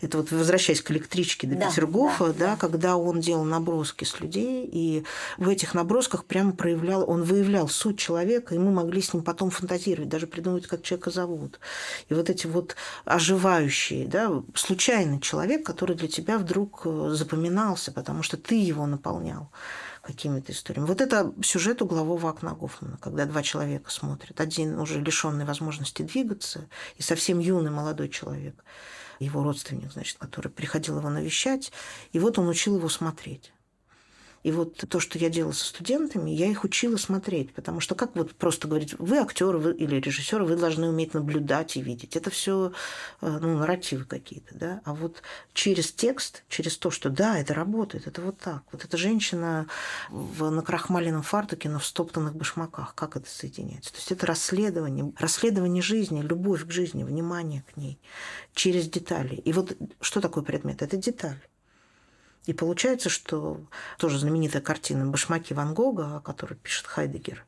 Это вот возвращаясь к электричке до да, Петергофа, да, да, да, когда он делал наброски с людей, и в этих набросках прямо проявлял, он выявлял суть человека, и мы могли с ним потом фантазировать, даже придумать, как человека зовут. И вот эти вот оживающие, да, случайный человек, который для тебя вдруг э, запоминался, потому что ты его наполнял какими-то историями. Вот это сюжет углового окна Гофмана, когда два человека смотрят. Один уже лишенный возможности двигаться, и совсем юный молодой человек, его родственник, значит, который приходил его навещать, и вот он учил его смотреть. И вот то, что я делала со студентами, я их учила смотреть, потому что как вот просто говорить, вы актер вы, или режиссер, вы должны уметь наблюдать и видеть. Это все э, ну, нарративы какие-то, да. А вот через текст, через то, что да, это работает, это вот так. Вот эта женщина в накрахмаленном фартуке, но в стоптанных башмаках, как это соединяется? То есть это расследование, расследование жизни, любовь к жизни, внимание к ней через детали. И вот что такое предмет? Это деталь. И получается, что тоже знаменитая картина «Башмаки Ван Гога», о которой пишет Хайдегер,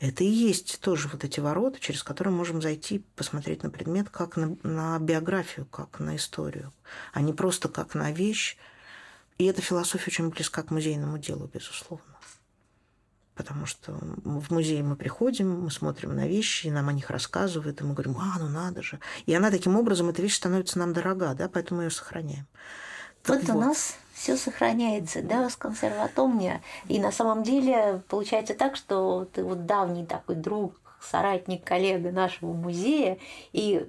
это и есть тоже вот эти ворота, через которые можем зайти, посмотреть на предмет как на, на биографию, как на историю, а не просто как на вещь. И эта философия очень близка к музейному делу, безусловно. Потому что в музей мы приходим, мы смотрим на вещи, и нам о них рассказывают, и мы говорим, а, ну надо же. И она таким образом, эта вещь становится нам дорога, да, поэтому мы ее сохраняем. Вот, вот у нас все сохраняется, да, с консерватомния. И на самом деле получается так, что ты вот давний такой друг, соратник, коллега нашего музея, и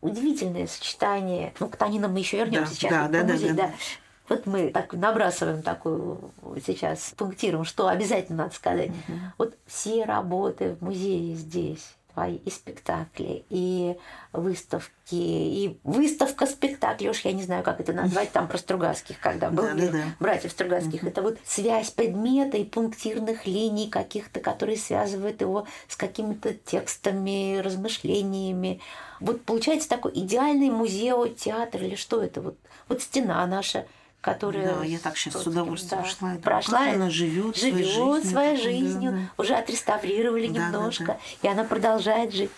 удивительное сочетание. Ну, к Танинам мы еще вернемся да, сейчас. Да, да, музей, да, да. да. Вот мы так набрасываем такую сейчас пунктиром, что обязательно надо сказать. Угу. Вот все работы в музее здесь и спектакли, и выставки, и выставка спектаклей, уж я не знаю, как это назвать, там про Стругацких, когда был да, да, да. братьев Стругацких. Это вот связь предмета и пунктирных линий каких-то, которые связывают его с какими-то текстами, размышлениями. Вот получается такой идеальный музей, театр или что это? Вот, вот стена наша – которая... Да, я так сейчас с удовольствием да, шла. Прошла, как она живет своей жизнью. своей жизнью, да, да. уже отреставрировали да, немножко, да, да. и она продолжает жить.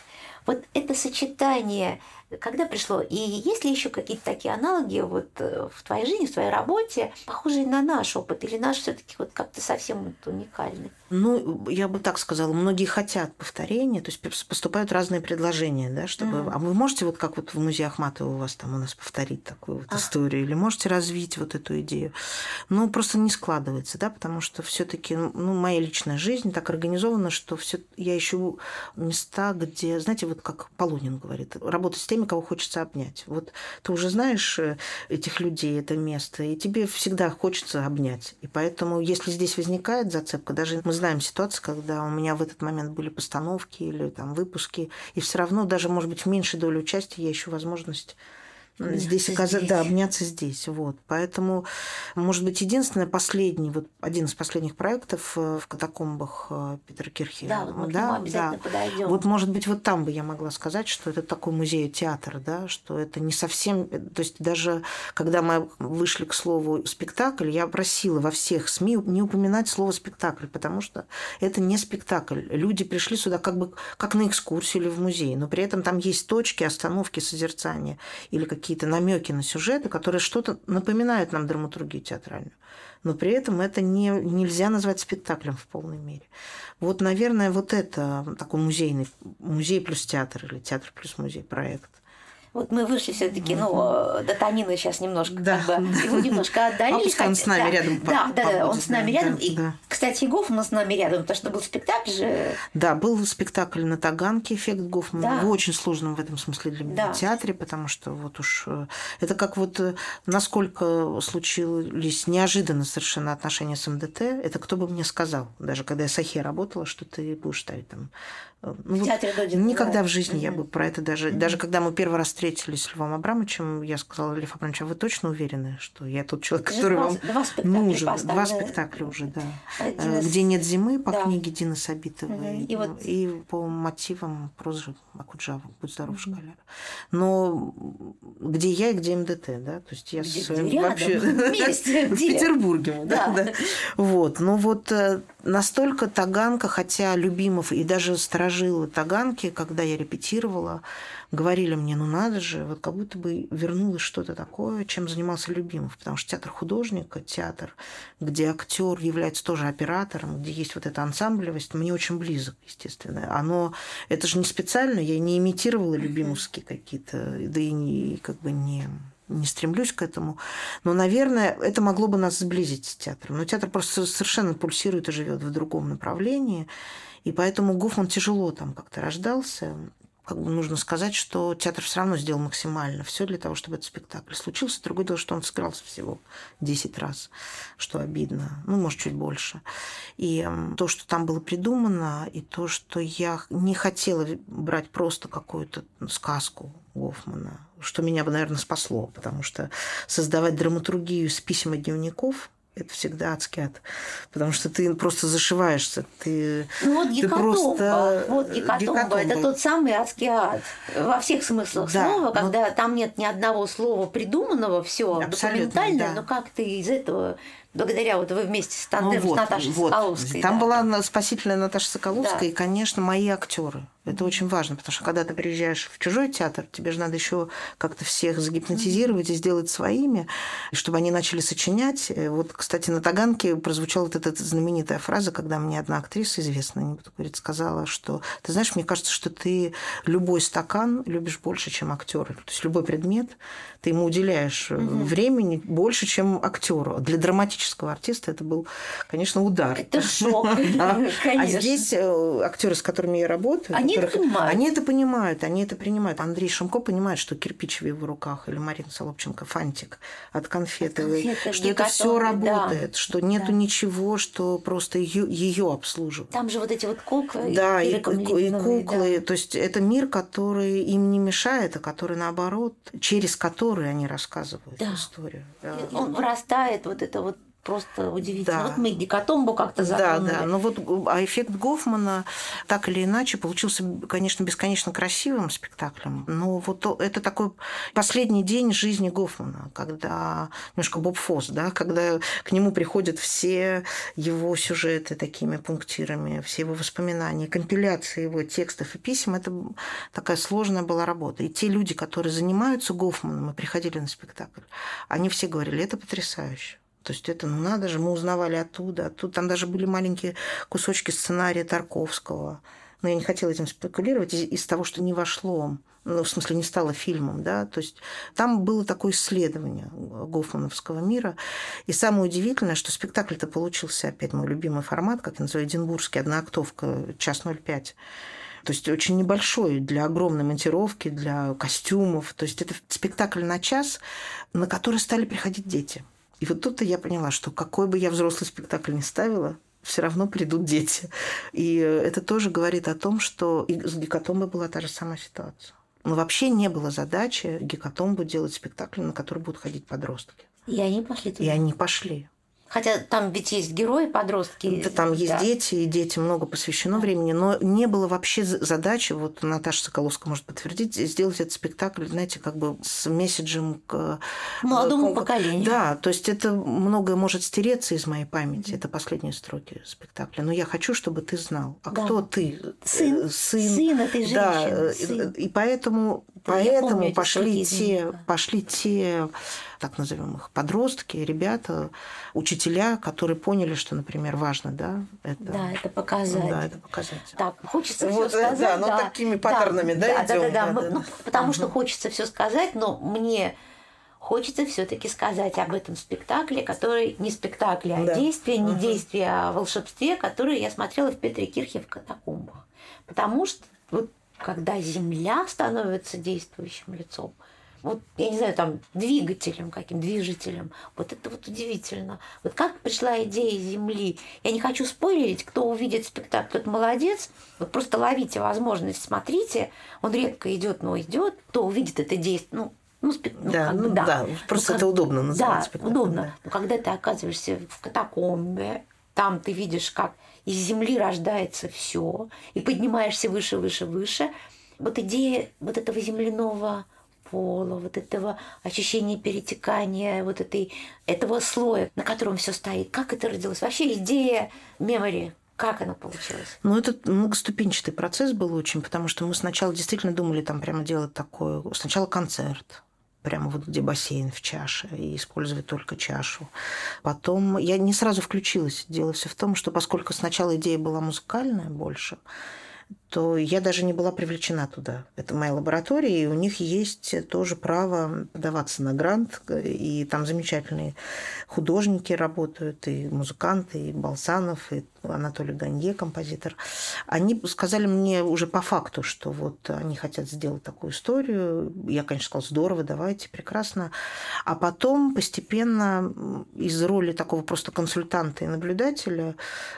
Вот это сочетание когда пришло? И есть ли еще какие-то такие аналоги вот э, в твоей жизни, в твоей работе, похожие на наш опыт, или наш все-таки вот как-то совсем уникальный? Ну, я бы так сказала, многие хотят повторения, то есть поступают разные предложения, да, чтобы. Mm. А вы можете вот как вот в музее Ахматова у вас там у нас повторить такую вот а. историю, или можете развить вот эту идею? Ну, просто не складывается, да, потому что все-таки, ну, моя личная жизнь так организована, что все я ищу места, где, знаете, вот как Полунин говорит, работать с теми, теми, кого хочется обнять. Вот ты уже знаешь э, этих людей, это место, и тебе всегда хочется обнять. И поэтому, если здесь возникает зацепка, даже мы знаем ситуацию, когда у меня в этот момент были постановки или там выпуски, и все равно даже, может быть, в меньшей доле участия я ищу возможность здесь оказаться, да, обняться здесь. Вот. Поэтому, может быть, единственное, последний, вот один из последних проектов э, в катакомбах э, Питера Кирхи. Да, вот мы да, да. подойдем. Вот, может быть, вот там бы я могла сказать, что это такой музей-театр, да, что это не совсем... То есть даже когда мы вышли к слову спектакль, я просила во всех СМИ не упоминать слово спектакль, потому что это не спектакль. Люди пришли сюда как бы как на экскурсию или в музей, но при этом там есть точки, остановки, созерцания или какие какие-то намеки на сюжеты, которые что-то напоминают нам драматургию театральную. Но при этом это не, нельзя назвать спектаклем в полной мере. Вот, наверное, вот это такой музейный, музей плюс театр или театр плюс музей проект. Вот мы вышли все-таки, ну, до Танина сейчас немножко, Да, как бы, его немножко отдалили. А пускай он с нами да, рядом Да, да, да, он с нами рядом. И, кстати, Гофман с нами рядом, потому что был спектакль же. Да, был спектакль на Таганке «Эффект Гофмана» Да. очень сложном в этом смысле для меня Да. театре, потому что вот уж э, это как вот э, насколько случились неожиданно совершенно отношения с МДТ, это кто бы мне сказал, даже когда я с Ахе работала, что ты будешь ставить там. Э, ну, В театре Додина, Никогда да. в жизни я Мгм. бы про это даже... Даже когда мы первый раз встретились с Львом Абрамовичем, я сказала, Лев Абрамович, а вы точно уверены, что я тот человек, Ты же который два- вам два спектакля нужен? Два поставила. спектакля уже, да. Э, из- Где нет зимы по Да. книге Дины Сабитовой. Мгм. И вот- и по мотивам прозы Акуджава «Будь здоров, школяр». Но где я и где МДТ, да? То есть я Где- со своим где вообще вместе, в? Петербурге, да. Вот, ну вот э, настолько Таганка, хотя Любимов и даже сторожилы Таганки, когда я репетировала, говорили мне, ну надо же, вот как будто бы вернулось что-то такое, чем занимался Любимов, потому что театр художника, театр, где актер является тоже оператором, где есть вот эта ансамблевость, мне очень близок, естественно. Оно, это же не специально, я не имитировала любимовские какие-то, да и не, как бы не не стремлюсь к этому. Но, наверное, это могло бы нас сблизить с театром. Но театр просто совершенно пульсирует и живет в другом направлении. И поэтому Гофман тяжело там как-то рождался. Как бы нужно сказать, что театр все равно сделал максимально все для того, чтобы этот спектакль случился. Другое дело, что он сыгрался всего 10 раз, что обидно. Ну, может, чуть больше. И м, то, что там было придумано, и то, что я не хотела брать просто какую-то сказку Гофмана, что меня бы, наверное, спасло, потому что создавать драматургию с писем и дневников это всегда адский ад. Потому что ты просто зашиваешься. Ты, Ну вот ты гекатомба, просто... вот гекатомба, это гекатомба. тот самый адский ад. Во всех смыслах Да, слова, но- когда там нет ни одного слова придуманного, все документальное, да. но как ты из этого, благодаря вот вы вместе с Ну тандем вот, с Наташей вот. Соколовской. Там да. была на- спасительная Наташа Соколовская Да. и, конечно, мои актеры. Это очень важно, потому что когда ты приезжаешь в чужой театр, тебе же надо еще как-то всех загипнотизировать и сделать своими, чтобы они начали сочинять. Э, Вот, кстати, на Таганке прозвучала вот эта знаменитая фраза, когда мне одна актриса известная, не буду говорить, сказала, что ты знаешь, мне кажется, что ты любой стакан любишь больше, чем актеры. То есть любой предмет ты ему уделяешь э, времени больше, чем актеру. Для драматического артиста это был, конечно, удар. Это шок. А здесь э, актеры, с которыми я работаю, Они которых- они это понимают, они это принимают. Андрей Шумко понимает, что кирпич в его руках, или Марина Солопченко фантик от конфеты, От конфеты, что это все гигатоны, да. работает, что нету Да. ничего, что просто ее обслуживает. Там же вот эти вот куклы. Да, и, ку- и Литвиновой, да. куклы. То есть это мир, который им не мешает, а который наоборот, через который они рассказывают Да. историю. И Он вырастает, вот это вот просто удивительно. Да. Вот мы гекатомбу как-то Да, затронули. да. Но вот а эффект Гофмана так или иначе получился, конечно, бесконечно красивым спектаклем. Но вот то- это такой последний день жизни Гофмана, когда немножко Боб Фосс, да, когда к нему приходят все его сюжеты такими пунктирами, все его воспоминания, компиляции его текстов и писем. Это такая сложная была работа. И те люди, которые занимаются Гофманом и приходили на спектакль, они все говорили, это потрясающе. То есть это, ну надо же, мы узнавали оттуда. Тут там даже были маленькие кусочки сценария Тарковского. Но я не хотела этим спекулировать из, из того, что не вошло, ну, в смысле, не стало фильмом, да, то есть там было такое исследование гофмановского мира. И самое удивительное, что спектакль-то получился, опять мой любимый формат, как я называю, Эдинбургский, одноактовка, час 05. То есть очень небольшой для огромной монтировки, для костюмов. То есть это спектакль на час, на который стали приходить дети. И вот тут-то я поняла, что какой бы я взрослый спектакль ни ставила, все равно придут дети. И это тоже говорит о том, что и с Гекатомбой была та же самая ситуация. Но вообще не было задачи Гекатомбу делать спектакль, на который будут ходить подростки. И они пошли туда. И они пошли. Хотя там ведь есть герои, подростки. Да, там есть да. дети, и детям много посвящено времени, но не было вообще задачи, вот Наташа Соколовская может подтвердить, сделать этот спектакль, знаете, как бы с месседжем к Молодому к- поколению. Да, то есть это многое может стереться из моей памяти, это последние строки спектакля. Но я хочу, чтобы ты знал, а Да. кто ты? Сын. Э, сын. Сын этой Да, женщины, э, сын. и поэтому Поэтому помню эти пошли те, пошли те, так назовем их, подростки, ребята, учителя, которые поняли, что, например, важно, да, это, Да, это показать. да, это показать. Так, хочется Вот, все э, сказать. да, ну, такими паттернами, да, да, да, идём, да, да, да, да, ну, потому что хочется все сказать, но мне хочется все-таки сказать об этом спектакле, который не спектакль, а Да. действие, не Мгм. действие, а волшебстве, которое я смотрела в Петре Кирхе в катакомбах. Потому что вот когда земля становится действующим лицом, вот, я не знаю, там, двигателем каким, движителем. Вот это вот удивительно. Вот как пришла идея Земли. Я не хочу спойлерить, кто увидит спектакль, тот молодец. Вот просто ловите возможность, смотрите. Он редко идет, но идет. Кто увидит это действие, ну, ну, спе- ну, Да, как бы ну да, просто как- это удобно называть Да, спектаклем, удобно. да. Но когда ты оказываешься в катакомбе, там ты видишь, как из земли рождается все, и поднимаешься выше, выше, выше. Вот идея вот этого земляного пола, вот этого ощущения перетекания, вот этой, этого слоя, на котором все стоит. Как это родилось? Вообще идея мемори, как она получилась? Ну, это многоступенчатый процесс был очень, потому что мы сначала действительно думали там прямо делать такое... Сначала концерт, прямо вот где бассейн в чаше, и использовать только чашу. Потом я не сразу включилась. Дело все в том, что поскольку сначала идея была музыкальная больше, то я даже не была привлечена туда. Это моя лаборатория, и у них есть тоже право подаваться на грант, и там замечательные художники работают, и музыканты, и Балсанов, и Анатолий Ганье, композитор. Они сказали мне уже по факту, что вот они хотят сделать такую историю. Я, конечно, сказала, здорово, давайте, прекрасно. А потом постепенно из роли такого просто консультанта и наблюдателя,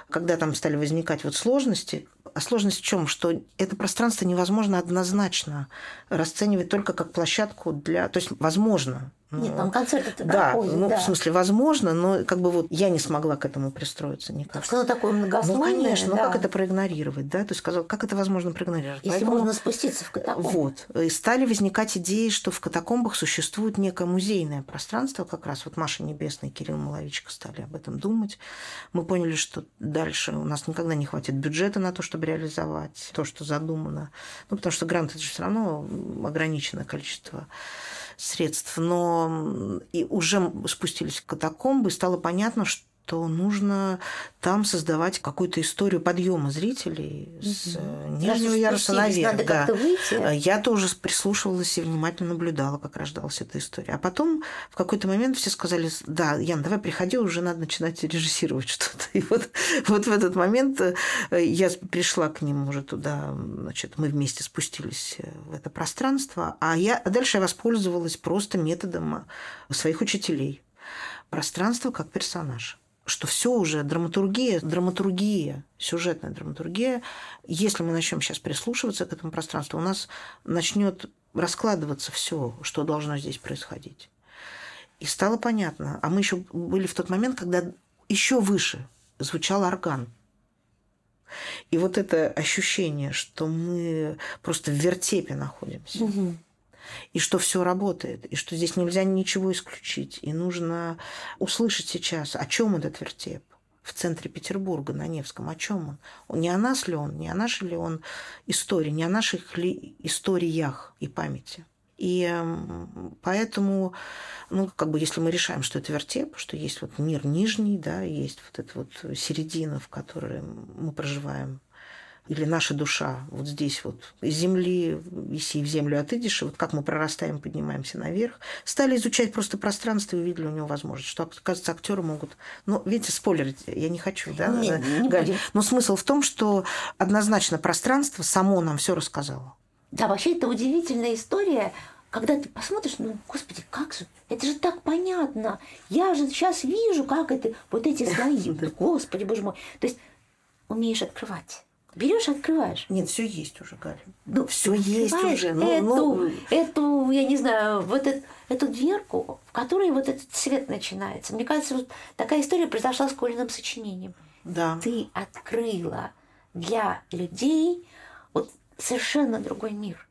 когда там стали возникать вот сложности, а сложность в чем? Что это пространство невозможно однозначно расценивать только как площадку для... То есть, возможно. Нет, там концерт это Да, проходит, ну, да. в смысле, возможно, но как бы вот я не смогла к этому пристроиться никак. Что оно такое Ну, многослойное, конечно, ну да. как это проигнорировать, да? То есть сказал, как это возможно проигнорировать? Если Поэтому- можно спуститься в катакомбы. Вот. И стали возникать идеи, что в катакомбах существует некое музейное пространство, как раз вот Маша Небесная и Кирилл Маловичка стали об этом думать. Мы поняли, что дальше у нас никогда не хватит бюджета на то, чтобы реализовать то, что задумано. Ну, потому что грант – это же все равно ограниченное количество средств. Но и уже спустились в катакомбы, стало понятно, что нужно там создавать какую-то историю подъема зрителей с э, нижнего Раз яруса наверх. Да. Э, Я тоже прислушивалась и внимательно наблюдала, как рождалась эта история. А потом в какой-то момент все сказали, да, Ян, давай приходи, уже надо начинать режиссировать что-то. И вот, вот в этот момент э, я пришла к ним уже туда, значит, мы вместе спустились в это пространство, а я а дальше я воспользовалась просто методом своих учителей. Пространство как персонаж что все уже драматургия, драматургия, сюжетная драматургия, если мы начнем сейчас прислушиваться к этому пространству, у нас начнет раскладываться все, что должно здесь происходить. И стало понятно. А мы еще были в тот момент, когда еще выше звучал орган. И вот это ощущение, что мы просто в вертепе находимся, Мгм. И что все работает, и что здесь нельзя ничего исключить, и нужно услышать сейчас, о чем этот вертеп в центре Петербурга, на Невском, о чем он? Не о нас ли он, не о нашей ли он истории, не о наших ли историях и памяти. И поэтому, ну, как бы, если мы решаем, что это вертеп, что есть вот мир нижний, да, есть вот эта вот середина, в которой мы проживаем, или наша душа вот здесь вот из земли, если в землю отыдешь, и вот как мы прорастаем, поднимаемся наверх, стали изучать просто пространство и увидели у него возможность, что, оказывается, актеры могут... Ну, видите, спойлерить я не хочу, да, Не, не Галь? будем. Но смысл в том, что однозначно пространство само нам все рассказало. Да, вообще это удивительная история, когда ты посмотришь, ну, господи, как же, это же так понятно. Я же сейчас вижу, как это, вот эти слои. Господи, боже мой. То есть умеешь открывать. Берешь открываешь. Нет, все есть уже, Галя. Ну, Все есть уже. Ну, эту, ну, эту, я не знаю, вот эту, эту дверку, в которой вот этот цвет начинается. Мне кажется, вот такая история произошла с Колиным сочинением. да. Ты открыла для людей вот совершенно другой мир.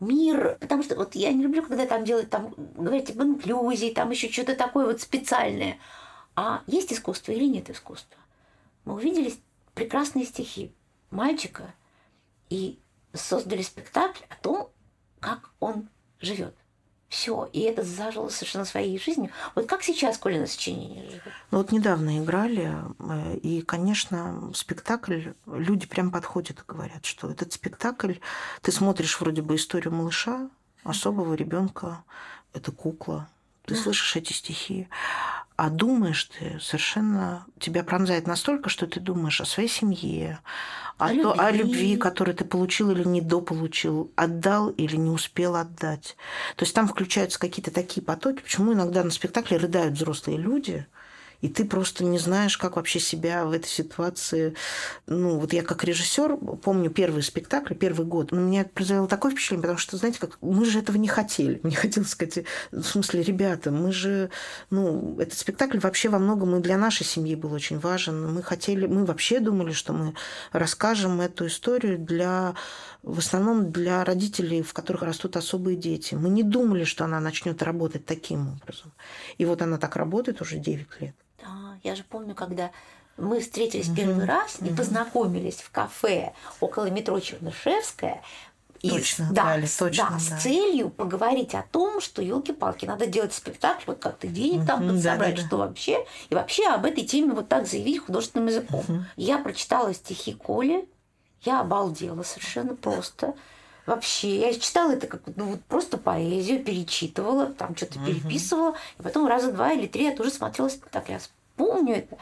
Мир, потому что вот я не люблю, когда там делают, там, говорят, об инклюзии, там еще что-то такое вот специальное. А есть искусство или нет искусства? Мы увидели прекрасные стихи мальчика и создали спектакль о том, как он живет. Все, и это зажило совершенно своей жизнью. Вот как сейчас Колина сочинение живет? Ну вот недавно играли, э, и, конечно, спектакль, люди прям подходят и говорят, что этот спектакль, ты смотришь вроде бы историю малыша, особого ребенка, это кукла, ты слышишь эти стихи, а думаешь ты совершенно... Тебя пронзает настолько, что ты думаешь о своей семье, о, О то- о любви. любви, которую ты получил или недополучил, отдал или не успел отдать. То есть там включаются какие-то такие потоки. Почему иногда на спектакле рыдают взрослые люди, и ты просто не знаешь, как вообще себя в этой ситуации... Ну, вот я как режиссер помню первый спектакль, первый год. На меня это произвело такое впечатление, потому что, знаете, как мы же этого не хотели. Мне хотелось сказать, в смысле, ребята, мы же... Ну, этот спектакль вообще во многом и для нашей семьи был очень важен. Мы хотели... Мы вообще думали, что мы расскажем эту историю для в основном для родителей, в которых растут особые дети. Мы не думали, что она начнет работать таким образом. И вот она так работает уже 9 лет. Да, я же помню, когда мы встретились первый раз и познакомились в кафе около метро Чернышевская. И Точно, с- да, с- точно, да, да. с целью поговорить о том, что елки-палки, надо делать спектакль, вот как-то денег там Мгм, подсобрать, да-да-да. что вообще, и вообще об этой теме вот так заявить художественным языком. Я прочитала стихи Коли, я обалдела совершенно просто. Вообще, я читала это как ну, вот просто поэзию, перечитывала, там что-то переписывала, и потом раза два или три я тоже смотрела спектакль. Я помню это.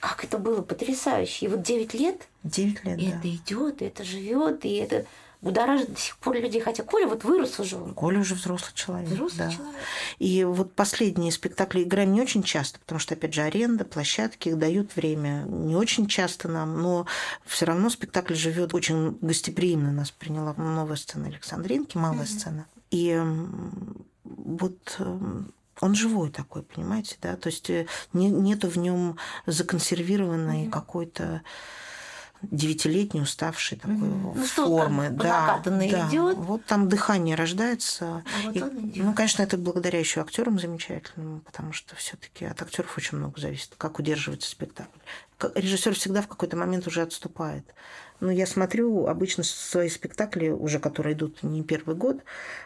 Как это было потрясающе. И вот 9 лет 9 лет, и да. это идет, и это живет, и это будоражит до сих пор людей. Хотя Коля вот вырос уже он. Коля уже взрослый человек. Взрослый да. человек. И вот последние спектакли играем не очень часто, потому что, опять же, аренда, площадки их дают время не очень часто нам, но все равно спектакль живет очень гостеприимно. Нас приняла новая сцена Александринки, малая сцена. И вот м, он живой такой, понимаете, да? То есть э, не, нету в нем законсервированной какой-то девятилетней уставшей такой Ну, формы. да, да. идёт? Вот там дыхание рождается. А вот И, ну, конечно, это благодаря еще актерам замечательным, потому что все-таки от актеров очень много зависит, как удерживается спектакль. Режиссер всегда в какой-то момент уже отступает. Но я смотрю обычно свои спектакли, уже которые идут не первый год,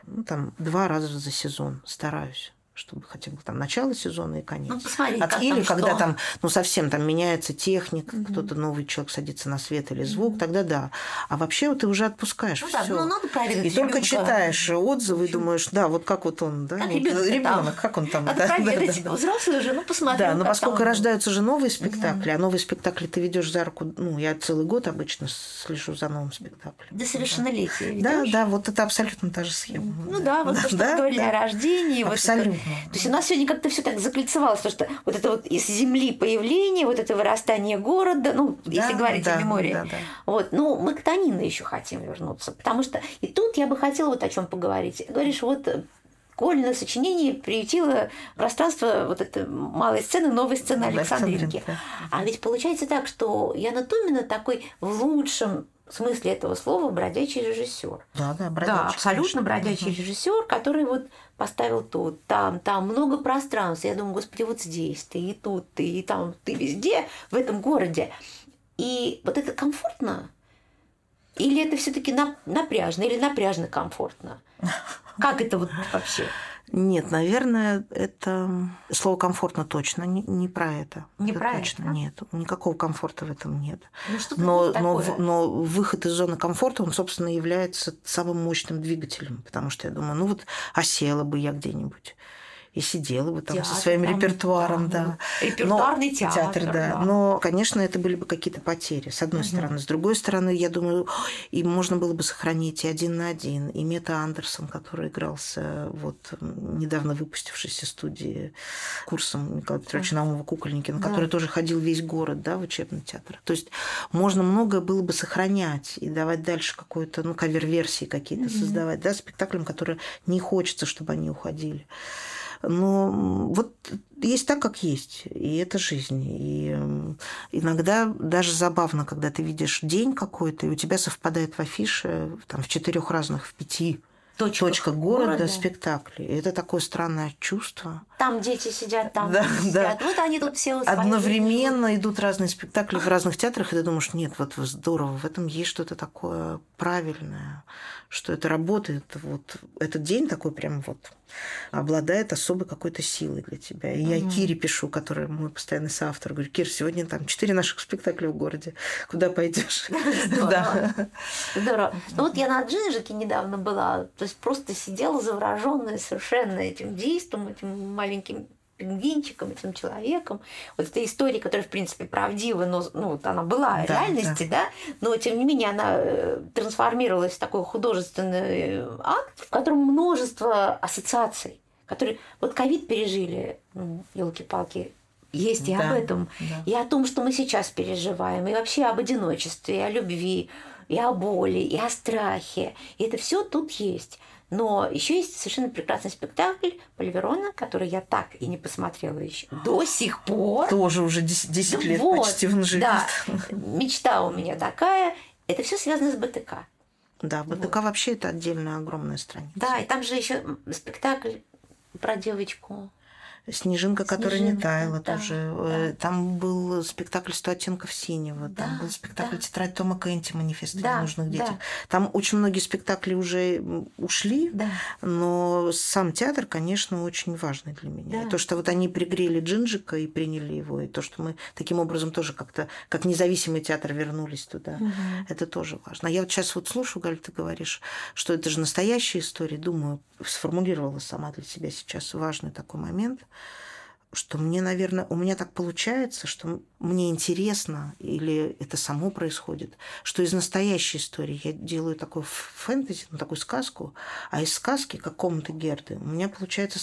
ну, там два раза за сезон стараюсь чтобы хотя бы там начало сезона и конец. Ну, От- как или там когда что. там, ну, совсем там меняется техника, кто-то новый человек садится на свет или звук, тогда да. А вообще вот ты уже отпускаешь Ну да, всё. ну надо проверить И только ребёнка. читаешь отзывы и думаешь, да, вот как вот он, да, Как вот ребенок, как он там, Надо да, да, проверить. да, да. Взрослый уже, ну посмотрел. Да, но поскольку там. рождаются же новые спектакли, а новые спектакли ты ведешь за руку, ну, я целый год обычно слежу за новым спектаклем. До совершеннолетия. Да, ведёшь? да, вот это абсолютно та же схема. Ну да, вот то, что Да, говорили да. о рождении. вот. Абсолютно. То есть у нас сегодня как-то все так закольцевалось, потому что вот это вот из земли появление, вот это вырастание города, ну, если Да, говорить да, о мемории. да, да. Вот, ну, мы к Танину еще хотим вернуться, потому что и тут я бы хотела вот о чем поговорить. Говоришь, вот э, Колина сочинение приютило пространство вот этой малой сцены, новой сцены Александринки. А ведь получается так, что Яна Томина такой в лучшем смысле этого слова бродячий режиссер. Да, да, Да, бродячий, абсолютно конечно. бродячий режиссер, который вот поставил тут, там, там много пространств. Я думаю, господи, вот здесь ты, и тут ты, и там ты везде в этом городе. И вот это комфортно? Или это все-таки напряжно, или напряжно комфортно? Как это вот вообще? Нет, наверное, это слово комфортно точно не, не про это. Не это про точно это, нет. Никакого комфорта в этом нет. Ну, Но, но, такое. но выход из зоны комфорта, он, собственно, является самым мощным двигателем, потому что я думаю, ну вот осела бы я где-нибудь и сидела бы там со Театр, своим там, репертуаром, да, да. репертуарный театр, да. да. Но, конечно, это были бы какие-то потери, с одной стороны. С другой стороны, я думаю, и можно было бы сохранить и один на один, и Мета Андерсон, который игрался вот недавно выпустившейся студии курсом Николая Петровича Наумова Кукольникина, Да. который тоже ходил весь город да, в учебный театр. То есть можно многое было бы сохранять и давать дальше какую-то, ну, кавер-версии какие-то создавать, да, спектаклям, которые не хочется, чтобы они уходили. Но вот есть так, как есть, и это жизнь. И иногда даже забавно, когда ты видишь день какой-то, и у тебя совпадает в афише там, в четырех разных, в пяти Точках точках города, города. спектакли. И это такое странное чувство. Там дети сидят, там Да, дети да. сидят. Вот они тут все свои Одновременно идут разные спектакли в разных театрах, и ты думаешь, нет, вот здорово, в этом есть что-то такое правильное, что это работает. Вот этот день такой прям вот обладает особой какой-то силой для тебя. И я Кире пишу, который мой постоянный соавтор, говорю, Кир, сегодня там четыре наших спектакля в городе, куда пойдешь? Здорово. Здорово. Ну вот я на Джинжике недавно была, то есть просто сидела завороженная совершенно этим действом, этим маленьким пингвинчиком, этим человеком. Вот эта история, которая, в принципе, правдива, но ну, вот она была в Да, реальности, да. но тем не менее она э, трансформировалась в такой художественный э, акт, в котором множество ассоциаций, которые вот ковид пережили, ну, елки-палки, есть и Да, об этом, да. и о том, что мы сейчас переживаем, и вообще об одиночестве, и о любви, и о боли, и о страхе. И это все тут есть. Но еще есть совершенно прекрасный спектакль Польверона, который я так и не посмотрела еще до сих пор. Тоже уже 10, лет Вот, почти он живет. Да, мечта у меня такая. Это все связано с БТК. Да, БТК вообще это отдельная огромная страница. Да, и там же еще спектакль про девочку. Снежинка, которая не Снежинка, таяла, да, тоже. да. Э, Там был спектакль «Сто оттенков синего», там Да, был спектакль да. «Тетрадь Тома Кенти. Манифест Да, ненужных да. детях». Там очень многие спектакли уже ушли, Да. но сам театр, конечно, очень важный для меня. Да. И то, что вот они пригрели Джинджика и приняли его, и то, что мы таким образом тоже как-то, как независимый театр вернулись туда, это тоже важно. А я вот сейчас вот слушаю, Галь, ты говоришь, что это же настоящая история, думаю, сформулировала сама для себя сейчас важный такой момент, что мне, наверное, у меня так получается, что мне интересно, или это само происходит, что из настоящей истории я делаю такой фэнтези, ну, такую сказку, а из сказки, как комнаты Герды, у меня получается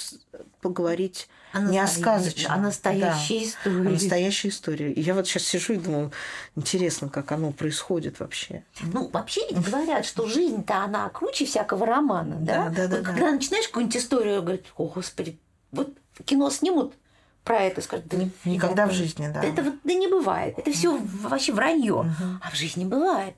поговорить не о сказочном. о настоящей да, истории. О настоящей истории. И я вот сейчас сижу и думаю, интересно, как оно происходит вообще. Ну, вообще говорят, что жизнь-то она круче всякого романа, да? Да, да, да, Вот да. когда начинаешь какую-нибудь историю, говорить, о, господи, вот кино снимут про это, скажут, да, Никогда в ребята, жизни, да. да Это вот да не бывает. Это все вообще вранье. А в жизни бывает.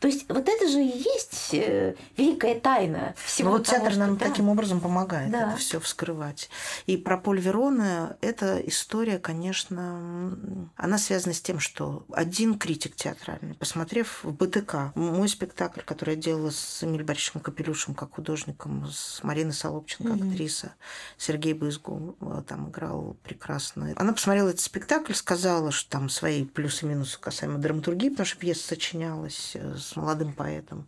То есть вот это же и есть э, великая тайна всего Ну вот того, театр что- нам да. таким образом помогает Да. это все вскрывать. И про Поль Вероне эта история, конечно, она связана с тем, что один критик театральный, посмотрев в БТК, мой спектакль, который я делала с Эмиль Борисовичем Капелюшем как художником, с Мариной Солопченко, актриса, Сергей Бызгул э, там играл прекрасно. Она посмотрела этот спектакль, сказала, что там свои плюсы и минусы касаемо драматургии, потому что пьеса сочинялась э, с молодым поэтом.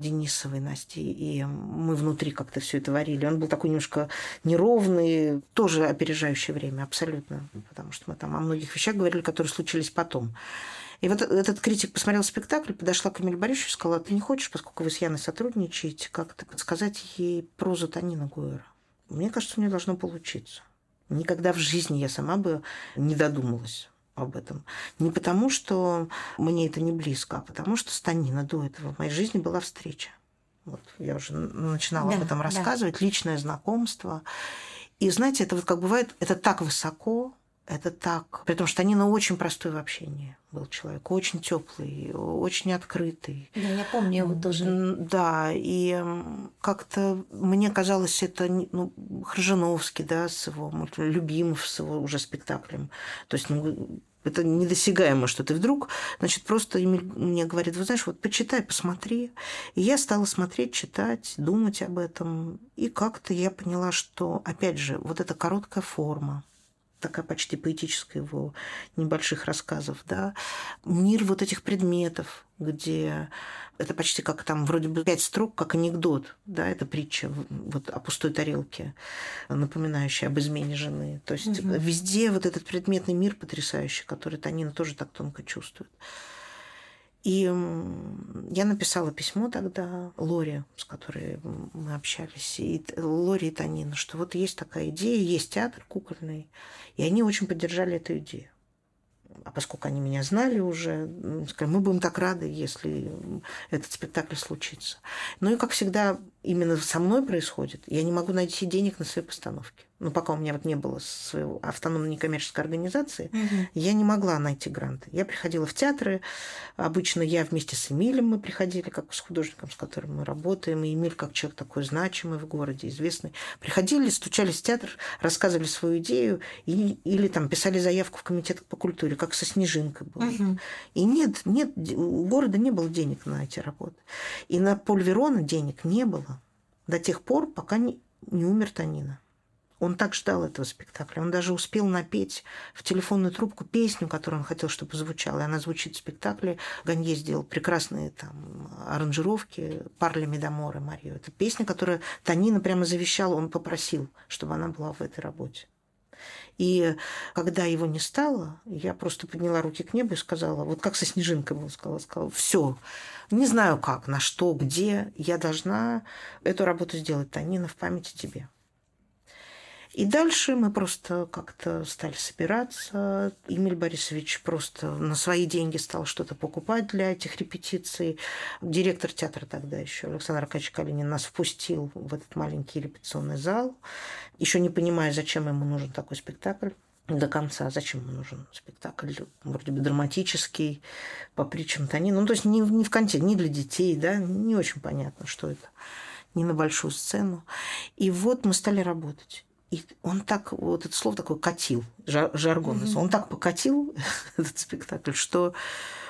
Денисовой Настей, и мы внутри как-то все это варили. Он был такой немножко неровный, тоже опережающее время, абсолютно, потому что мы там о многих вещах говорили, которые случились потом. И вот этот критик посмотрел спектакль, подошла к Эмилю Борисовичу и сказала, ты не хочешь, поскольку вы с Яной сотрудничаете, как-то подсказать ей прозу Танина Гуэра? Мне кажется, у нее должно получиться. Никогда в жизни я сама бы не додумалась об этом. Не потому, что мне это не близко, а потому, что с Танина до этого в моей жизни была встреча. Вот я уже начинала Да, об этом да. рассказывать, личное знакомство. И знаете, это вот как бывает, это так высоко, это так. При том, что Танина очень простой в общении был человек, очень теплый, очень открытый. Да, я помню его тоже. Да, и как-то мне казалось это ну, Хржановский, да, с его Любимов, с его уже спектаклем. То есть ну, это недосягаемо, что ты вдруг, значит, просто мне говорит, вы знаешь, вот почитай, посмотри. И я стала смотреть, читать, думать об этом. И как-то я поняла, что, опять же, вот эта короткая форма, такая почти поэтическая его небольших рассказов, да, мир вот этих предметов, где это почти как там вроде бы пять строк, как анекдот, да, это притча вот о пустой тарелке, напоминающая об измене жены. То есть везде вот этот предметный мир потрясающий, который Танина тоже так тонко чувствует. И я написала письмо тогда Лоре, с которой мы общались, и Лоре и Танина, что вот есть такая идея, есть театр кукольный, и они очень поддержали эту идею. А поскольку они меня знали уже, сказали, мы будем так рады, если этот спектакль случится. Ну и, как всегда, именно со мной происходит. Я не могу найти денег на свои постановки. Ну, пока у меня вот не было своего автономной некоммерческой организации, угу. я не могла найти гранты. Я приходила в театры. Обычно я вместе с Эмилем мы приходили, как с художником, с которым мы работаем. И Эмиль, как человек такой значимый в городе, известный. Приходили, стучались в театр, рассказывали свою идею и, или там писали заявку в комитет по культуре, как со Снежинкой было. Угу. И нет, нет, у города не было денег на эти работы. И на Поль Верона денег не было до тех пор, пока не, не умер Танина. Он так ждал этого спектакля. Он даже успел напеть в телефонную трубку песню, которую он хотел, чтобы звучала. И она звучит в спектакле. Ганье сделал прекрасные там аранжировки «Парля Медамора» Марио. Это песня, которую Танина прямо завещала. Он попросил, чтобы она была в этой работе. И когда его не стало, я просто подняла руки к небу и сказала, вот как со снежинкой было, сказала, сказала, все, не знаю как, на что, где, я должна эту работу сделать, Танина, в памяти тебе. И дальше мы просто как-то стали собираться. Эмиль Борисович просто на свои деньги стал что-то покупать для этих репетиций. Директор театра тогда еще, Александр Аркадьевич Калинин, нас впустил в этот маленький репетиционный зал, еще не понимая, зачем ему нужен такой спектакль до конца. Зачем ему нужен спектакль? Вроде бы драматический, по притчам Тони. Ну, то есть не, не в контексте, не для детей, да, не очень понятно, что это. Не на большую сцену. И вот мы стали работать. И он так, вот это слово такое катил, жаргон. Mm-hmm. Он так покатил этот спектакль, что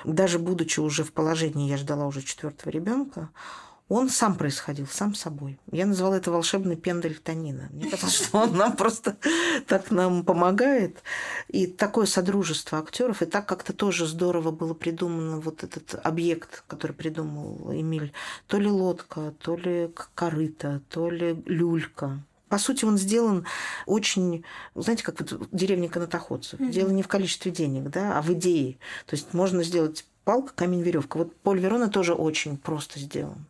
даже будучи уже в положении, я ждала уже четвертого ребенка, он сам происходил, сам собой. Я назвала это волшебный пендель Танина. Мне кажется, что он нам просто так нам помогает. И такое содружество актеров, и так как-то тоже здорово было придумано вот этот объект, который придумал Эмиль. То ли лодка, то ли корыто, то ли люлька. По сути, он сделан очень, знаете, как вот деревня канатоходцев. Mm-hmm. Дело не в количестве денег, да, а в идее. То есть можно сделать палка, камень, веревка. Вот Поль Верона тоже очень просто сделан.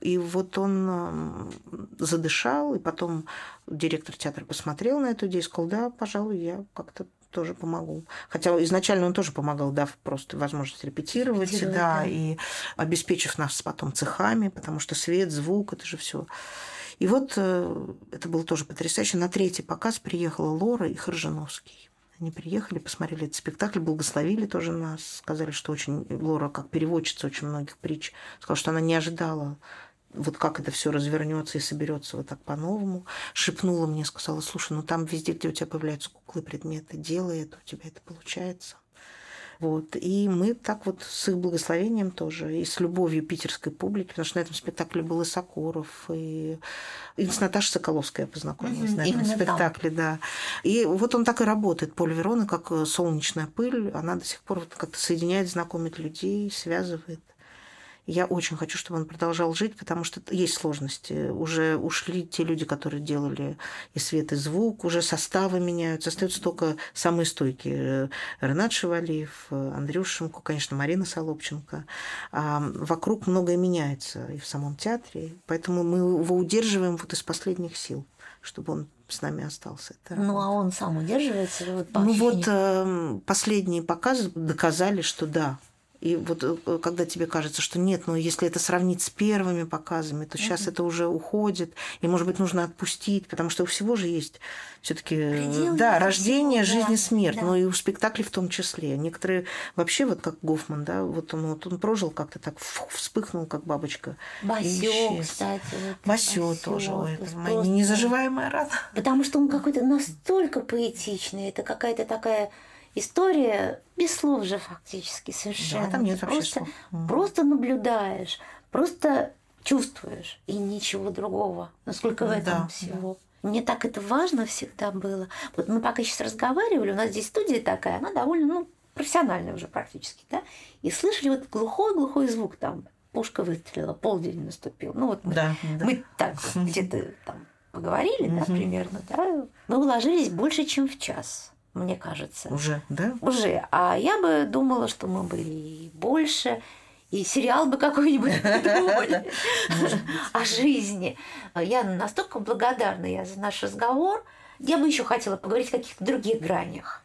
И вот он задышал, и потом директор театра посмотрел на эту идею и сказал, да, пожалуй, я как-то тоже помогу. Хотя изначально он тоже помогал, дав просто возможность репетировать, репетировать да, да, и обеспечив нас потом цехами, потому что свет, звук, это же все и вот э, это было тоже потрясающе. На третий показ приехала Лора и Хоржановский. Они приехали, посмотрели этот спектакль, благословили тоже нас, сказали, что очень Лора, как переводчица очень многих притч, сказала, что она не ожидала вот как это все развернется и соберется вот так по-новому. Шепнула мне, сказала, слушай, ну там везде, где у тебя появляются куклы, предметы, делай это, у тебя это получается. Вот. И мы так вот с их благословением тоже, и с любовью питерской публики, потому что на этом спектакле был и Сокуров, и, и с Наташей Соколовской я познакомилась mm-hmm. на этом спектакле, там. да. И вот он так и работает, Поль Верона, как солнечная пыль, она до сих пор вот как-то соединяет, знакомит людей, связывает. Я очень хочу, чтобы он продолжал жить, потому что есть сложности. Уже ушли те люди, которые делали и свет, и звук, уже составы меняются. Остаются только самые стойкие. Ренат Шевалиев, Андрюшенко, конечно, Марина Солопченко. А вокруг многое меняется и в самом театре. Поэтому мы его удерживаем вот из последних сил, чтобы он с нами остался. Это... Ну, а он сам удерживается? Вот, ну, вот э, последние показы доказали, что да, и вот э, когда тебе кажется, что нет, но если это сравнить с первыми показами, то сейчас mm-hmm. это уже уходит, и, может быть, нужно отпустить, потому что у всего же есть все-таки э, да, рождение, жизнь и смерть, да. но и у спектаклей в том числе. Некоторые вообще, вот как Гофман, да, вот он, вот он прожил как-то так, вспыхнул, как бабочка. Басё, кстати. Вот, Басё тоже. Ой, это просто... незаживаемая рана. Потому что он какой-то настолько поэтичный, это какая-то такая история без слов же фактически совершенно. Да, там нет вообще просто, слов. Просто наблюдаешь, просто чувствуешь и ничего другого. Насколько в этом да, всего. Да. Мне так это важно всегда было. Вот мы пока сейчас разговаривали, у нас здесь студия такая, она довольно, ну, профессиональная уже практически, да, и слышали вот глухой-глухой звук там, пушка выстрелила, полдень наступил. Ну вот мы, да, да. мы так где-то там поговорили, да, примерно, да, мы уложились больше, чем в час мне кажется. Уже, да? Уже. А я бы думала, что мы бы и больше, и сериал бы какой-нибудь придумали о жизни. Я настолько благодарна я за наш разговор. Я бы еще хотела поговорить о каких-то других гранях.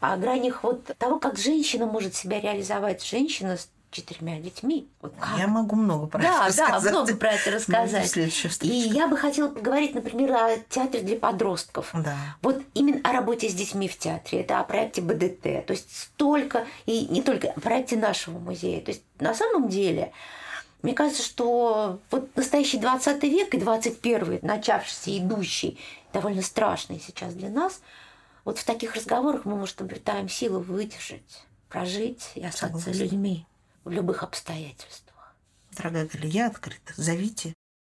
О гранях вот того, как женщина может себя реализовать. Женщина четырьмя детьми. Вот как? Я могу много про да, это да, рассказать. много про это рассказать. И я бы хотела поговорить, например, о театре для подростков. Да. Вот именно о работе с детьми в театре, это о проекте БДТ. То есть столько, и не только о проекте нашего музея. То есть на самом деле, мне кажется, что вот настоящий 20 век и 21 начавшийся, идущий, довольно страшный сейчас для нас, вот в таких разговорах мы, может, обретаем силу выдержать, прожить и остаться Согласна. людьми в любых обстоятельствах. Дорогая Галя, я открыта. Зовите.